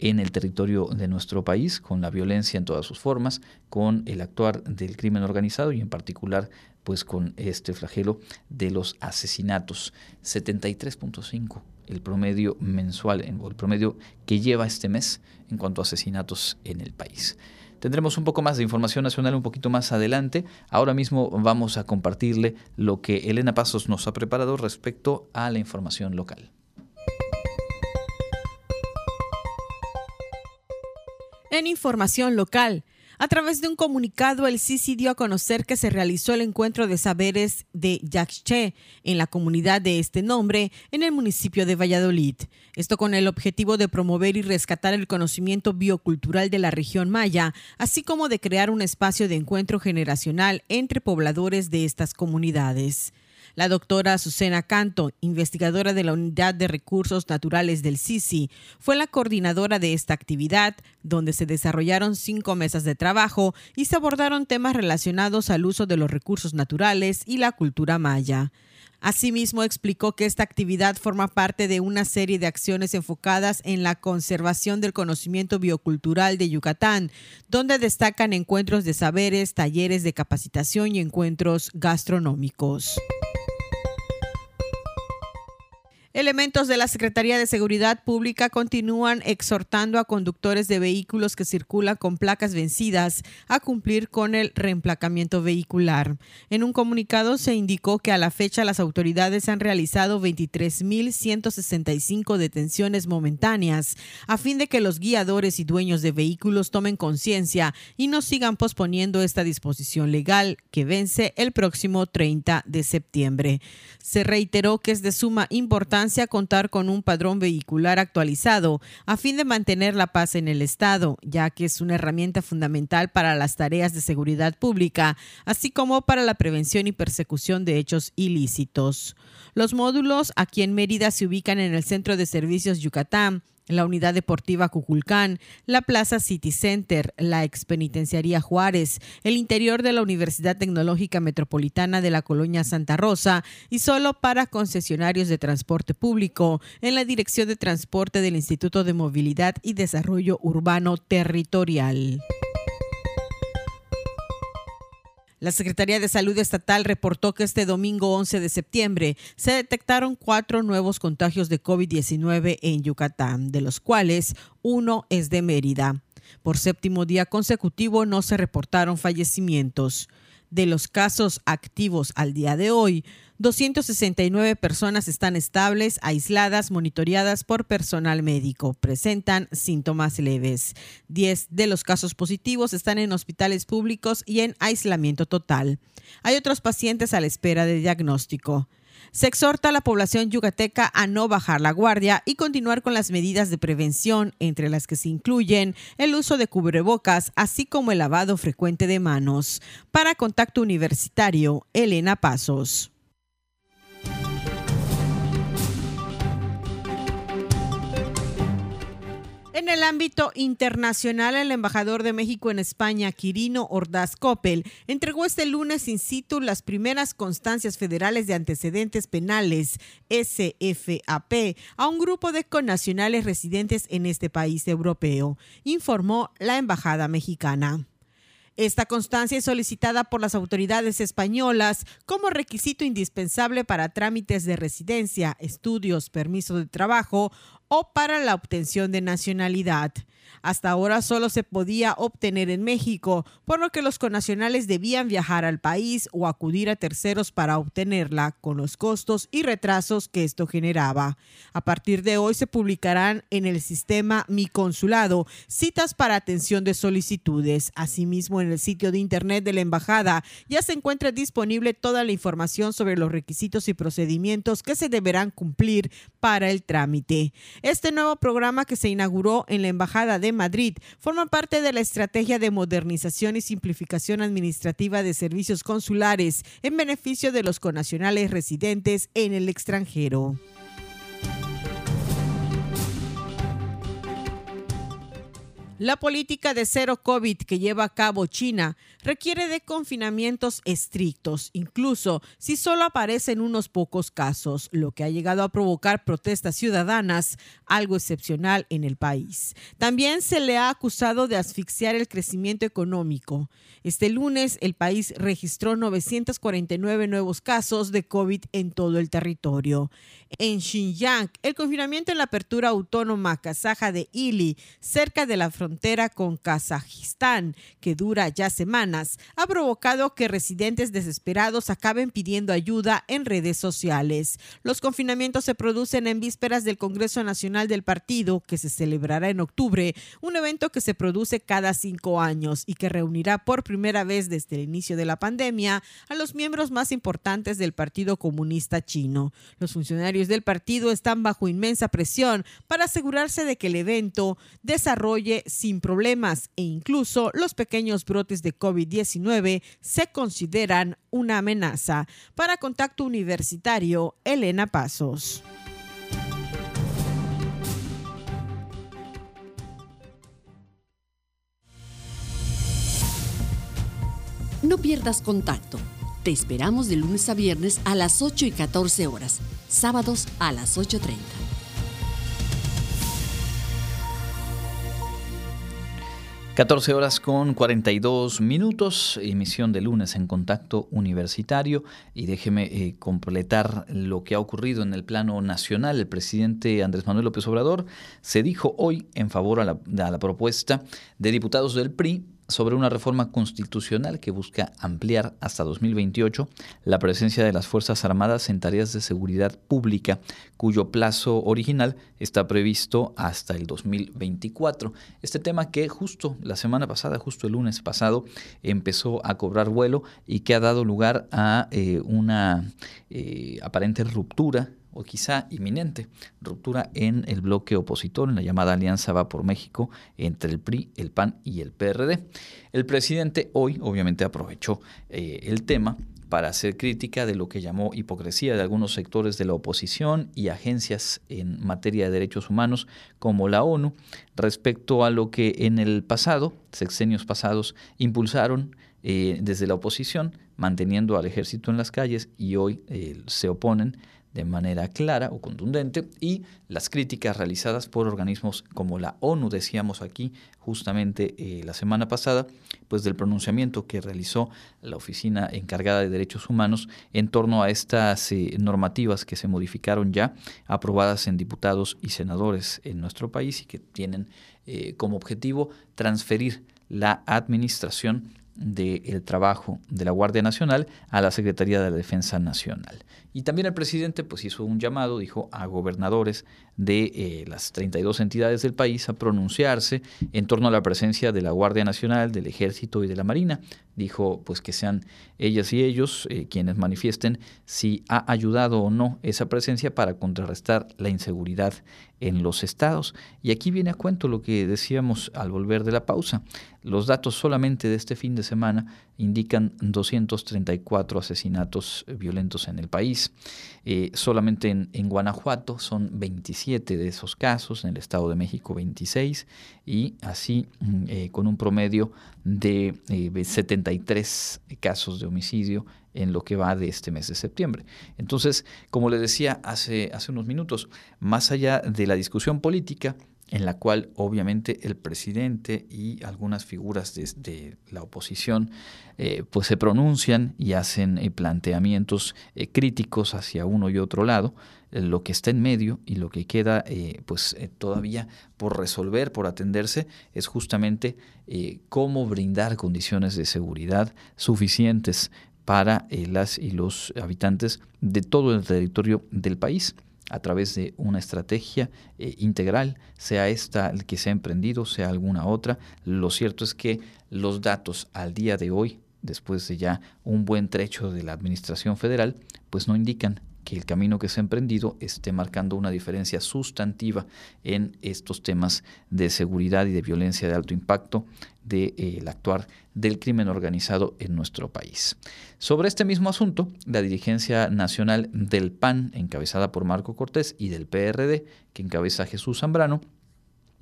en el territorio de nuestro país, con la violencia en todas sus formas, con el actuar del crimen organizado y en particular pues con este flagelo de los asesinatos. 73.5 el promedio mensual, el promedio que lleva este mes en cuanto a asesinatos en el país. Tendremos un poco más de información nacional un poquito más adelante. Ahora mismo vamos a compartirle lo que Elena Pasos nos ha preparado respecto a la información local. En información local, a través de un comunicado, el Sisi dio a conocer que se realizó el encuentro de saberes de Yaxche en la comunidad de este nombre en el municipio de Valladolid. Esto con el objetivo de promover y rescatar el conocimiento biocultural de la región maya, así como de crear un espacio de encuentro generacional entre pobladores de estas comunidades. La doctora Susana Canto, investigadora de la Unidad de Recursos Naturales del CICI, fue la coordinadora de esta actividad, donde se desarrollaron cinco mesas de trabajo y se abordaron temas relacionados al uso de los recursos naturales y la cultura maya. Asimismo, explicó que esta actividad forma parte de una serie de acciones enfocadas en la conservación del conocimiento biocultural de Yucatán, donde destacan encuentros de saberes, talleres de capacitación y encuentros gastronómicos. Elementos de la Secretaría de Seguridad Pública continúan exhortando a conductores de vehículos que circulan con placas vencidas a cumplir con el reemplacamiento vehicular. En un comunicado se indicó que a la fecha las autoridades han realizado 23.165 detenciones momentáneas a fin de que los guiadores y dueños de vehículos tomen conciencia y no sigan posponiendo esta disposición legal que vence el próximo 30 de septiembre. Se reiteró que es de suma importancia contar con un padrón vehicular actualizado a fin de mantener la paz en el Estado, ya que es una herramienta fundamental para las tareas de seguridad pública, así como para la prevención y persecución de hechos ilícitos. Los módulos aquí en Mérida se ubican en el Centro de Servicios Yucatán, la Unidad Deportiva Cuculcán, la Plaza City Center, la Expenitenciaría Juárez, el interior de la Universidad Tecnológica Metropolitana de la Colonia Santa Rosa y solo para concesionarios de transporte público en la Dirección de Transporte del Instituto de Movilidad y Desarrollo Urbano Territorial. La Secretaría de Salud Estatal reportó que este domingo 11 de septiembre se detectaron cuatro nuevos contagios de COVID-19 en Yucatán, de los cuales uno es de Mérida. Por séptimo día consecutivo no se reportaron fallecimientos. De los casos activos al día de hoy, 269 personas están estables, aisladas, monitoreadas por personal médico. Presentan síntomas leves. 10 de los casos positivos están en hospitales públicos y en aislamiento total. Hay otros pacientes a la espera de diagnóstico. Se exhorta a la población yucateca a no bajar la guardia y continuar con las medidas de prevención, entre las que se incluyen el uso de cubrebocas, así como el lavado frecuente de manos. Para Contacto Universitario, Elena Pasos. En el ámbito internacional, el embajador de México en España, Quirino Ordaz Coppel, entregó este lunes in situ las primeras constancias federales de antecedentes penales, SFAP, a un grupo de connacionales residentes en este país europeo, informó la embajada mexicana. Esta constancia es solicitada por las autoridades españolas como requisito indispensable para trámites de residencia, estudios, permiso de trabajo o para la obtención de nacionalidad. Hasta ahora solo se podía obtener en México, por lo que los conacionales debían viajar al país o acudir a terceros para obtenerla, con los costos y retrasos que esto generaba. A partir de hoy se publicarán en el sistema Mi Consulado citas para atención de solicitudes. Asimismo, en el sitio de internet de la embajada ya se encuentra disponible toda la información sobre los requisitos y procedimientos que se deberán cumplir para el trámite. Este nuevo programa que se inauguró en la Embajada de Madrid forma parte de la estrategia de modernización y simplificación administrativa de servicios consulares en beneficio de los conacionales residentes en el extranjero. La política de cero COVID que lleva a cabo China requiere de confinamientos estrictos, incluso si solo aparecen unos pocos casos, lo que ha llegado a provocar protestas ciudadanas, algo excepcional en el país. También se le ha acusado de asfixiar el crecimiento económico. Este lunes el país registró 949 nuevos casos de COVID en todo el territorio. En Xinjiang, el confinamiento en la apertura autónoma kazaja de Ili, cerca de la frontera con Kazajistán, que dura ya semanas, ha provocado que residentes desesperados acaben pidiendo ayuda en redes sociales. Los confinamientos se producen en vísperas del Congreso Nacional del Partido, que se celebrará en octubre, un evento que se produce cada cinco años y que reunirá por primera vez desde el inicio de la pandemia a los miembros más importantes del Partido Comunista Chino. Los funcionarios del partido están bajo inmensa presión para asegurarse de que el evento desarrolle sin problemas e incluso los pequeños brotes de COVID-19 se consideran una amenaza. Para Contacto Universitario, Elena Pasos. No pierdas contacto. Te esperamos de lunes a viernes a las 8 y 14 horas, sábados a las 8.30. ...14 horas con 42 minutos... ...emisión de lunes en Contacto Universitario... ...y déjeme eh, completar lo que ha ocurrido en el plano nacional... ...el presidente Andrés Manuel López Obrador... ...se dijo hoy en favor a la, a la propuesta de diputados del PRI sobre una reforma constitucional que busca ampliar hasta 2028 la presencia de las Fuerzas Armadas en tareas de seguridad pública, cuyo plazo original está previsto hasta el 2024. Este tema que justo la semana pasada, justo el lunes pasado, empezó a cobrar vuelo y que ha dado lugar a eh, una eh, aparente ruptura o quizá inminente ruptura en el bloque opositor, en la llamada Alianza Va por México entre el PRI, el PAN y el PRD. El presidente hoy obviamente aprovechó eh, el tema para hacer crítica de lo que llamó hipocresía de algunos sectores de la oposición y agencias en materia de derechos humanos como la ONU respecto a lo que en el pasado, sexenios pasados, impulsaron eh, desde la oposición, manteniendo al ejército en las calles y hoy eh, se oponen de manera clara o contundente y las críticas realizadas por organismos como la ONU, decíamos aquí justamente eh, la semana pasada, pues del pronunciamiento que realizó la Oficina Encargada de Derechos Humanos en torno a estas eh, normativas que se modificaron ya, aprobadas en diputados y senadores en nuestro país y que tienen eh, como objetivo transferir la administración del trabajo de la Guardia Nacional a la Secretaría de la Defensa Nacional. Y también el presidente pues, hizo un llamado, dijo, a gobernadores de eh, las 32 entidades del país a pronunciarse en torno a la presencia de la Guardia Nacional, del Ejército y de la Marina. Dijo pues que sean ellas y ellos eh, quienes manifiesten si ha ayudado o no esa presencia para contrarrestar la inseguridad en los estados. Y aquí viene a cuento lo que decíamos al volver de la pausa. Los datos solamente de este fin de semana indican 234 asesinatos violentos en el país. Eh, solamente en, Guanajuato son 27 de esos casos, en el Estado de México 26 y así mm, eh, con un promedio de 73 eh, casos de homicidio en lo que va de este mes de septiembre. Entonces, como le decía hace unos minutos, más allá de la discusión política, en la cual obviamente el presidente y algunas figuras de, la oposición eh, pues se pronuncian y hacen eh, planteamientos eh, críticos hacia uno y otro lado, lo que está en medio y lo que queda pues todavía por resolver, por atenderse, es justamente cómo brindar condiciones de seguridad suficientes para las y los habitantes de todo el territorio del país a través de una estrategia eh, integral, sea esta que se ha emprendido, sea alguna otra. Lo cierto es que los datos al día de hoy, después de ya un buen trecho de la Administración Federal, pues no indican que el camino que se ha emprendido esté marcando una diferencia sustantiva en estos temas de seguridad y de violencia de alto impacto del de, eh, actuar del crimen organizado en nuestro país. Sobre este mismo asunto, la dirigencia nacional del PAN, encabezada por Marco Cortés, y del PRD, que encabeza Jesús Zambrano,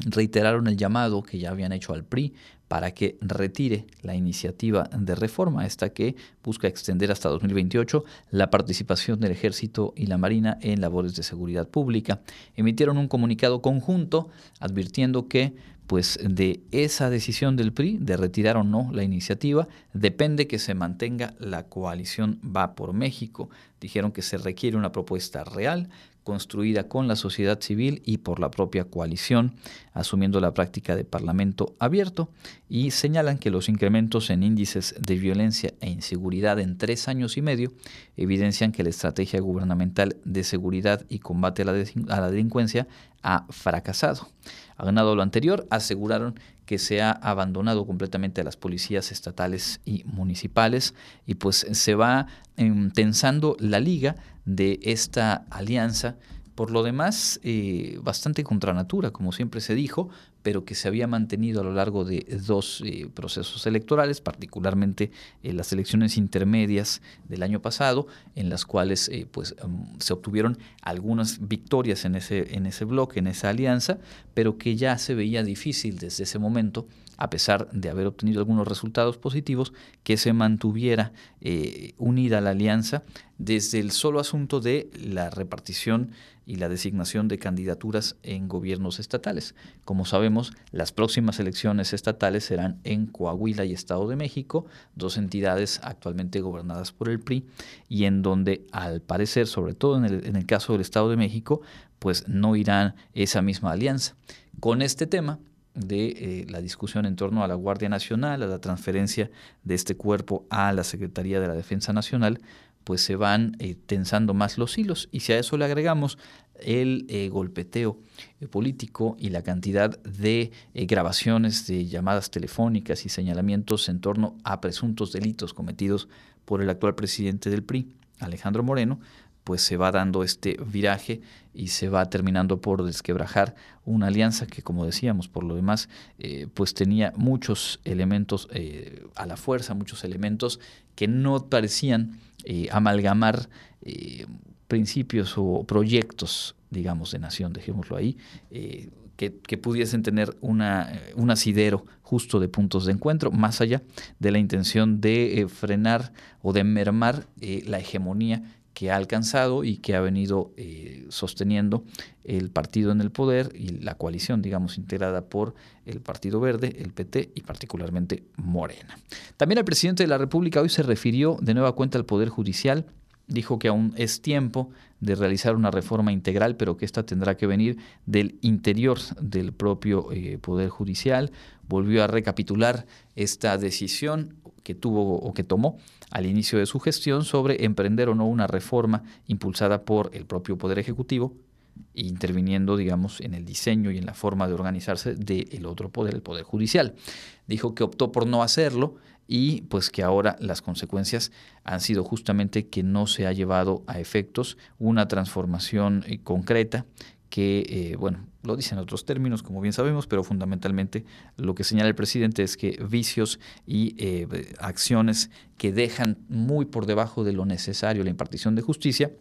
reiteraron el llamado que ya habían hecho al PRI para que retire la iniciativa de reforma, esta que busca extender hasta 2028 la participación del Ejército y la Marina en labores de seguridad pública. Emitieron un comunicado conjunto advirtiendo que pues de esa decisión del PRI de retirar o no la iniciativa depende que se mantenga la coalición Va por México. Dijeron que se requiere una propuesta real, construida con la sociedad civil y por la propia coalición, asumiendo la práctica de parlamento abierto, y señalan que los incrementos en índices de violencia e inseguridad en tres años y medio evidencian que la estrategia gubernamental de seguridad y combate a la, delincuencia ha fracasado. Aunado lo anterior, aseguraron que se ha abandonado completamente a las policías estatales y municipales y pues se va em, tensando la liga de esta alianza por lo demás, eh, bastante contra natura, como siempre se dijo, pero que se había mantenido a lo largo de dos eh, procesos electorales, particularmente en las elecciones intermedias del año pasado, en las cuales eh, pues, mm, se obtuvieron algunas victorias en ese, en ese bloque, en esa alianza, pero que ya se veía difícil desde ese momento a pesar de haber obtenido algunos resultados positivos, que se mantuviera eh, unida la alianza desde el solo asunto de la repartición y la designación de candidaturas en gobiernos estatales. Como sabemos, las próximas elecciones estatales serán en Coahuila y Estado de México, dos entidades actualmente gobernadas por el PRI, y en donde al parecer, sobre todo en el, en el caso del Estado de México, pues no irán esa misma alianza. Con este tema, de eh, la discusión en torno a la Guardia Nacional, a la transferencia de este cuerpo a la Secretaría de la Defensa Nacional, pues se van eh, tensando más los hilos. Y si a eso le agregamos el eh, golpeteo político y la cantidad de grabaciones de llamadas telefónicas y señalamientos en torno a presuntos delitos cometidos por el actual presidente del PRI, Alejandro Moreno, pues se va dando este viraje y se va terminando por desquebrajar una alianza que, como decíamos, por lo demás, eh, pues tenía muchos elementos eh, a la fuerza, muchos elementos que no parecían eh, amalgamar principios o proyectos, digamos, de nación, dejémoslo ahí, que, que, pudiesen tener una, un asidero justo de puntos de encuentro, más allá de la intención de frenar o de mermar la hegemonía que ha alcanzado y que ha venido eh, sosteniendo el partido en el poder y la coalición, digamos, integrada por el Partido Verde, el PT y particularmente Morena. También el presidente de la República hoy se refirió de nueva cuenta al Poder Judicial, dijo que aún es tiempo de realizar una reforma integral, pero que esta tendrá que venir del interior del propio eh, Poder Judicial. Volvió a recapitular esta decisión que tuvo o que tomó al inicio de su gestión sobre emprender o no una reforma impulsada por el propio Poder Ejecutivo, interviniendo, digamos, en el diseño y en la forma de organizarse del otro poder, el Poder Judicial. Dijo que optó por no hacerlo y pues que ahora las consecuencias han sido justamente que no se ha llevado a efectos una transformación eh, concreta que, eh, bueno, lo dicen en otros términos, como bien sabemos, pero fundamentalmente lo que señala el presidente es que vicios y eh, acciones que dejan muy por debajo de lo necesario la impartición de justicia,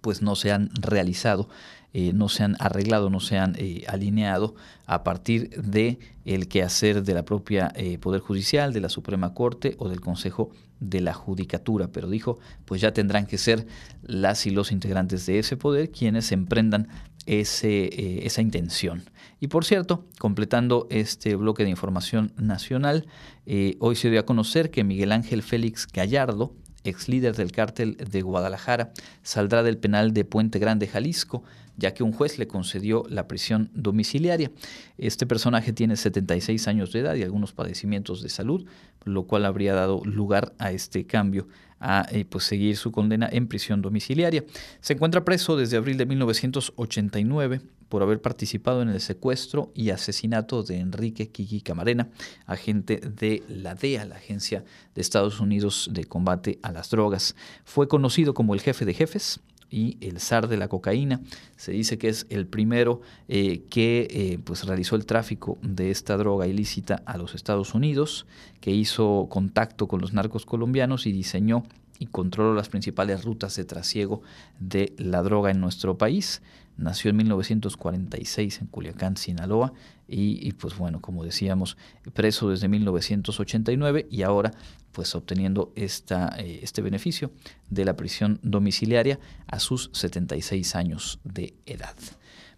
pues no se han realizado, eh, no se han arreglado, no se han alineado a partir de el quehacer de la propia Poder Judicial, de la Suprema Corte o del Consejo de la Judicatura. Pero dijo, pues ya tendrán que ser las y los integrantes de ese poder quienes emprendan eh, esa intención. Y por cierto, completando este bloque de información nacional, eh, hoy se dio a conocer que Miguel Ángel Félix Gallardo, ex líder del cártel de Guadalajara, saldrá del penal de Puente Grande, Jalisco, ya que un juez le concedió la prisión domiciliaria. Este personaje tiene 76 años de edad y algunos padecimientos de salud, lo cual habría dado lugar a este cambio a eh, pues, seguir su condena en prisión domiciliaria. Se encuentra preso desde abril de 1989 por haber participado en el secuestro y asesinato de Enrique Kiki Camarena, agente de la DEA, la Agencia de Estados Unidos de Combate a las Drogas. Fue conocido como el jefe de jefes, y el zar de la cocaína. Se dice que es el primero eh, que eh, pues realizó el tráfico de esta droga ilícita a los Estados Unidos, que hizo contacto con los narcos colombianos y diseñó y controló las principales rutas de trasiego de la droga en nuestro país. Nació en 1946 en Culiacán, Sinaloa, y, pues bueno, como decíamos, preso desde 1989 y ahora pues obteniendo esta, eh, este beneficio de la prisión domiciliaria a sus 76 años de edad.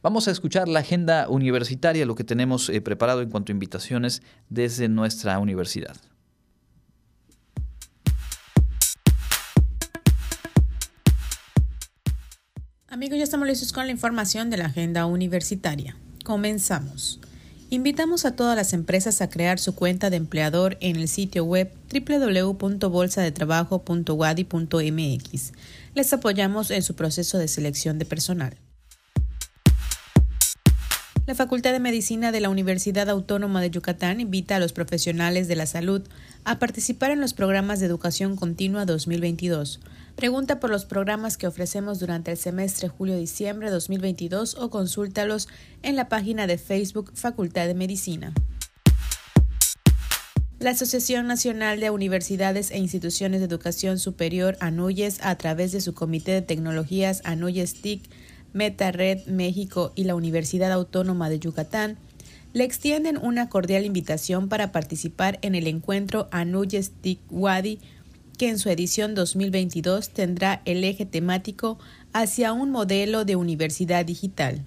Vamos a escuchar la agenda universitaria, lo que tenemos eh, preparado en cuanto a invitaciones desde nuestra universidad. Amigos, ya estamos listos con la información de la agenda universitaria. Comenzamos. Invitamos a todas las empresas a crear su cuenta de empleador en el sitio web www.bolsadetrabajo.wadi.mx. Les apoyamos en su proceso de selección de personal. La Facultad de Medicina de la Universidad Autónoma de Yucatán invita a los profesionales de la salud a participar en los programas de educación continua 2022 Pregunta por los programas que ofrecemos durante el semestre julio-diciembre 2022 o consúltalos en la página de Facebook Facultad de Medicina. La Asociación Nacional de Universidades e Instituciones de Educación Superior ANUYES, a través de su Comité de Tecnologías ANUYES TIC, Meta Red México y la Universidad Autónoma de Yucatán, le extienden una cordial invitación para participar en el encuentro ANUYES TIC WADI que en su edición 2022 tendrá el eje temático hacia un modelo de universidad digital.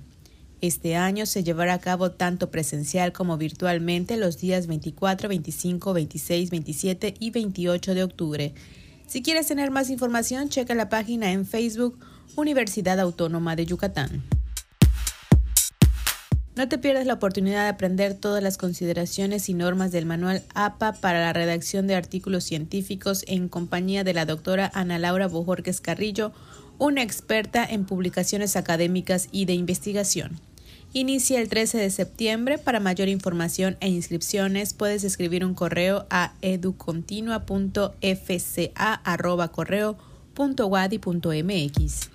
Este año se llevará a cabo tanto presencial como virtualmente los días 24, 25, 26, 27 y 28 de octubre. Si quieres tener más información, checa la página en Facebook Universidad Autónoma de Yucatán. No te pierdas la oportunidad de aprender todas las consideraciones y normas del manual APA para la redacción de artículos científicos en compañía de la doctora Ana Laura Bojorques Carrillo, una experta en publicaciones académicas y de investigación. Inicia el 13 de septiembre. Para mayor información e inscripciones puedes escribir un correo a educontinua.fca.correo.wadi.mx.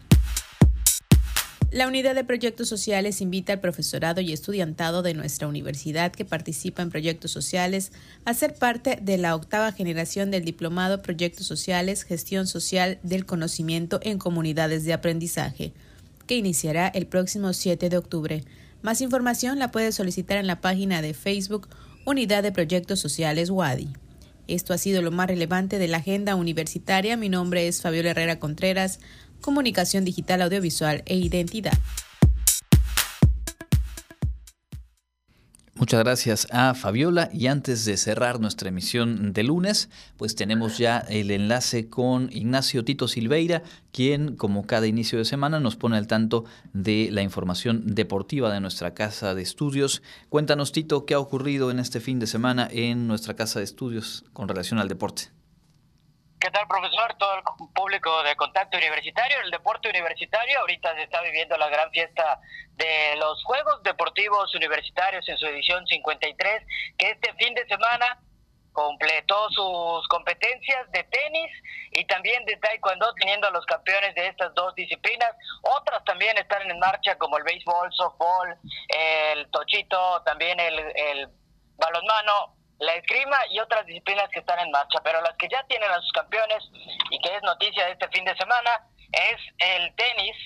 La unidad de proyectos sociales invita al profesorado y estudiantado de nuestra universidad que participa en proyectos sociales a ser parte de la octava generación del diplomado Proyectos Sociales, Gestión Social del Conocimiento en Comunidades de Aprendizaje, que iniciará el próximo 7 de octubre. Más información la puedes solicitar en la página de Facebook Unidad de Proyectos Sociales WADI. Esto ha sido lo más relevante de la agenda universitaria. Mi nombre es Fabiola Herrera Contreras comunicación digital, audiovisual e identidad. Muchas gracias a Fabiola y antes de cerrar nuestra emisión de lunes, pues tenemos ya el enlace con Ignacio Tito Silveira, quien como cada inicio de semana nos pone al tanto de la información deportiva de nuestra casa de estudios. Cuéntanos Tito, ¿qué ha ocurrido en este fin de semana en nuestra casa de estudios con relación al deporte? ¿Qué tal, profesor? Todo el público de contacto universitario, el deporte universitario. Ahorita se está viviendo la gran fiesta de los Juegos Deportivos Universitarios en su edición 53, que este fin de semana completó sus competencias de tenis y también de taekwondo, teniendo a los campeones de estas dos disciplinas. Otras también están en marcha, como el béisbol, softball, el tochito, también el, el balonmano la esgrima y otras disciplinas que están en marcha, pero las que ya tienen a sus campeones y que es noticia de este fin de semana es el tenis,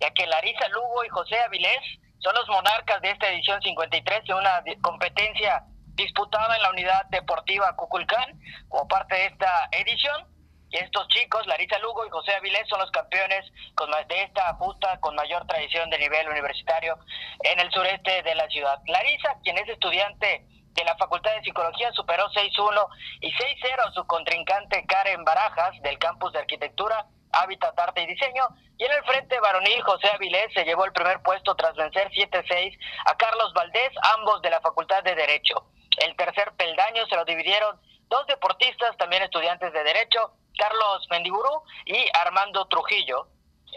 ya que Larisa Lugo y José Avilés son los monarcas de esta edición 53 de una competencia disputada en la unidad deportiva Cuculcán como parte de esta edición. Y estos chicos, Larisa Lugo y José Avilés, son los campeones con de esta justa con mayor tradición de nivel universitario en el sureste de la ciudad. Larisa, quien es estudiante de la Facultad de Psicología superó 6-1 y 6-0 a su contrincante Karen Barajas del campus de Arquitectura, Hábitat, Arte y Diseño. Y en el frente varonil, José Avilés se llevó el primer puesto tras vencer 7-6 a Carlos Valdés, ambos de la Facultad de Derecho. El tercer peldaño se lo dividieron dos deportistas, también estudiantes de Derecho, Carlos Mendiburú y Armando Trujillo.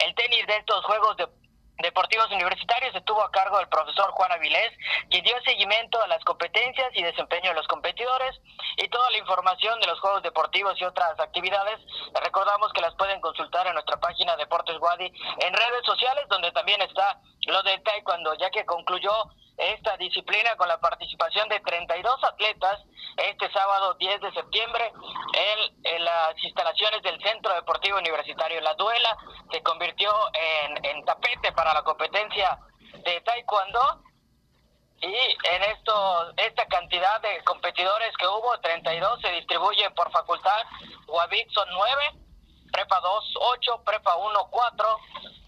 El tenis de estos Juegos de Deportivos Universitarios estuvo a cargo del profesor Juan Avilés, quien dio seguimiento a las competencias y desempeño de los competidores y toda la información de los Juegos Deportivos y otras actividades. recordamos que las pueden consultar en nuestra página Deportes Wadi en redes sociales, donde también está lo de Taekwondo, ya que concluyó esta disciplina con la participación de 32 atletas este sábado 10 de septiembre en, las instalaciones del Centro Deportivo Universitario. La duela se convirtió en, en tapete para la competencia de Taekwondo y en esto esta cantidad de competidores que hubo, 32, se distribuye por facultad. Guavic son 9, Prepa 2, 8, Prepa 1, 4,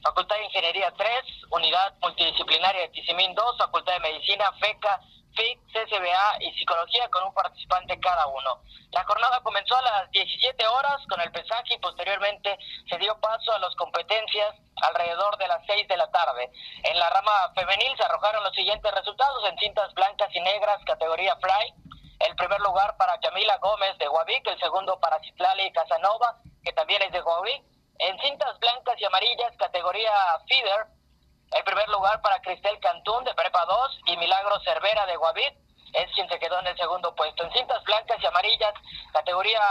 Facultad de Ingeniería 3, Unidad Multidisciplinaria de Tizimín 2, Facultad de Medicina, FECA, FIC, CSBA y Psicología con un participante cada uno. La jornada comenzó a las 17 horas con el pesaje y posteriormente se dio paso a las competencias alrededor de las 6 de la tarde. En la rama femenil se arrojaron los siguientes resultados en cintas blancas y negras, categoría Fly. El primer lugar para Camila Gómez de Guavic, el segundo para Citlali Casanova, que también es de Guavic. En cintas blancas y amarillas, categoría Feeder, el primer lugar para Cristel Cantún de Prepa 2 y Milagro Cervera de Guavit es quien se quedó en el segundo puesto. En cintas blancas y amarillas, categoría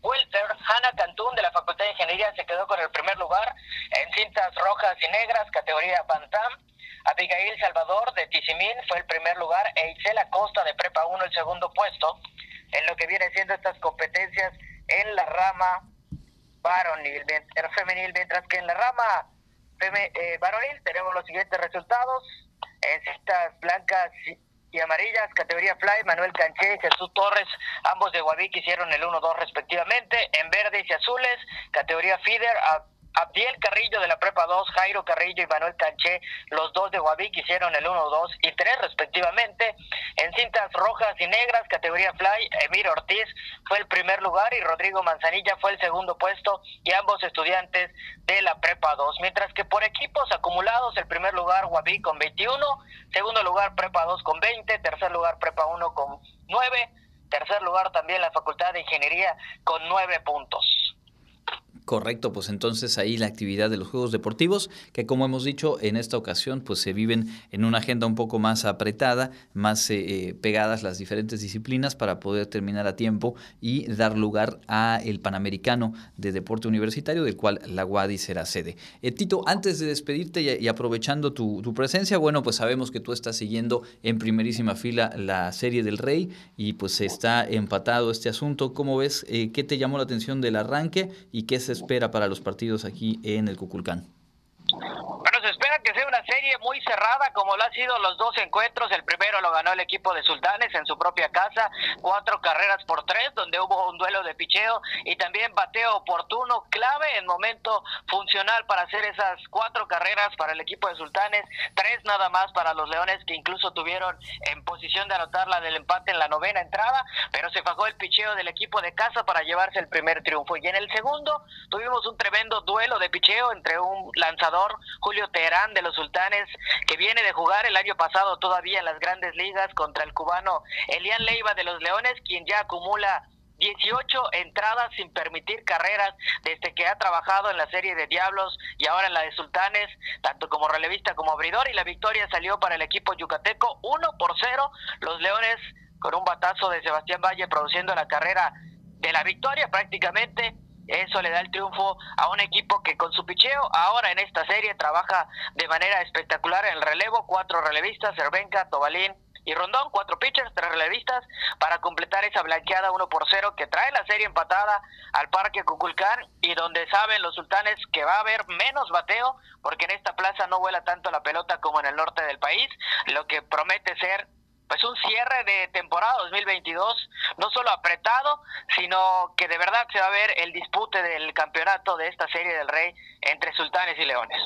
Welter, Hanna Cantún de la Facultad de Ingeniería se quedó con el primer lugar. En cintas rojas y negras, categoría Bantam, Abigail Salvador de Tizimín fue el primer lugar e Isela Costa de Prepa 1 el segundo puesto. En lo que viene siendo estas competencias en la rama varonil, femenil, mientras que en la rama eh, varonil tenemos los siguientes resultados. En cintas blancas y amarillas, categoría Fly, Manuel Canché y Jesús Torres, ambos de Guavic hicieron el 1-2 respectivamente. En verdes y azules, categoría Feeder, Abdiel Carrillo de la Prepa 2, Jairo Carrillo y Manuel Canché, los dos de Guavic hicieron el 1, 2 y 3 respectivamente. En cintas rojas y negras, categoría Fly, Emir Ortiz fue el primer lugar y Rodrigo Manzanilla fue el segundo puesto y ambos estudiantes de la Prepa 2. Mientras que por equipos acumulados, el primer lugar Guavic con 21, segundo lugar Prepa 2 con 20, tercer lugar Prepa 1 con 9, tercer lugar también la Facultad de Ingeniería con 9 puntos. Correcto, pues entonces ahí la actividad de los Juegos Deportivos, que como hemos dicho, en esta ocasión pues se viven en una agenda un poco más apretada, más eh, eh, pegadas las diferentes disciplinas para poder terminar a tiempo y dar lugar a el Panamericano de Deporte Universitario, del cual la UADI será sede. Eh, Tito, antes de despedirte y, aprovechando tu, tu, presencia, bueno, pues sabemos que tú estás siguiendo en primerísima fila la serie del Rey y pues está empatado este asunto. ¿Cómo ves? ¿Qué te llamó la atención del arranque y qué se espera para los partidos aquí en el Cuculcán? Bueno, se espera que sea una serie muy cerrada como lo han sido los dos encuentros. El primero lo ganó el equipo de Sultanes en su propia casa, cuatro carreras por tres, donde hubo un duelo de picheo y también bateo oportuno, clave en momento funcional para hacer esas cuatro carreras para el equipo de Sultanes, tres nada más para los Leones que incluso tuvieron en posición de anotar la del empate en la novena entrada, pero se fajó el picheo del equipo de casa para llevarse el primer triunfo. Y en el segundo tuvimos un tremendo duelo de picheo entre un lanzador Julio Teherán de los Sultanes, que viene de jugar el año pasado todavía en las grandes ligas contra el cubano Elian Leiva de los Leones, quien ya acumula 18 entradas sin permitir carreras desde que ha trabajado en la serie de Diablos y ahora en la de Sultanes, tanto como relevista como abridor, y la victoria salió para el equipo yucateco 1 por 0. Los Leones con un batazo de Sebastián Valle produciendo la carrera de la victoria prácticamente eso le da el triunfo a un equipo que con su picheo ahora en esta serie trabaja de manera espectacular en el relevo, cuatro relevistas, Cervenka, Tobalín y Rondón, cuatro pitchers, tres relevistas, para completar esa blanqueada uno por cero que trae la serie empatada al Parque Cuculcán y donde saben los sultanes que va a haber menos bateo porque en esta plaza no vuela tanto la pelota como en el norte del país, lo que promete ser pues un cierre de temporada 2022 no solo apretado, sino que de verdad se va a ver el dispute del campeonato de esta serie del Rey entre Sultanes y Leones.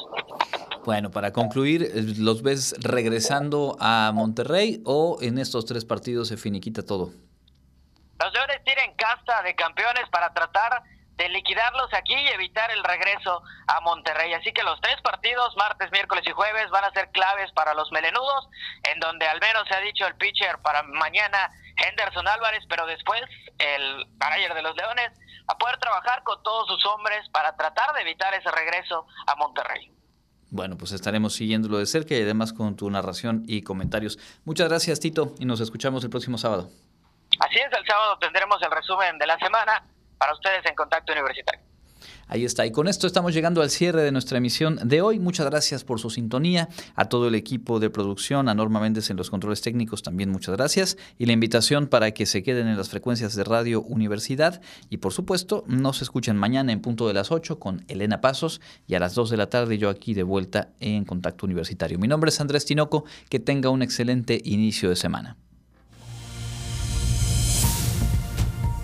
Bueno, para concluir, ¿los ves regresando a Monterrey o en estos tres partidos se finiquita todo? Los Leones tienen casta de campeones para tratar de liquidarlos aquí y evitar el regreso a Monterrey. Así que los tres partidos, martes, miércoles y jueves, van a ser claves para los melenudos, en donde al menos se ha dicho el pitcher para mañana Henderson Álvarez, pero después el manager de los Leones a poder trabajar con todos sus hombres para tratar de evitar ese regreso a Monterrey. Bueno, pues estaremos siguiéndolo de cerca y además con tu narración y comentarios. Muchas gracias, Tito, y nos escuchamos el próximo sábado. Así es, el sábado tendremos el resumen de la semana para ustedes en Contacto Universitario. Ahí está. Y con esto estamos llegando al cierre de nuestra emisión de hoy. Muchas gracias por su sintonía. A todo el equipo de producción, a Norma Méndez en los controles técnicos, también muchas gracias. Y la invitación para que se queden en las frecuencias de Radio Universidad. Y por supuesto, nos escuchen mañana en punto de las 8 con Elena Pasos y a las 2 de la tarde yo aquí de vuelta en Contacto Universitario. Mi nombre es Andrés Tinoco. Que tenga un excelente inicio de semana.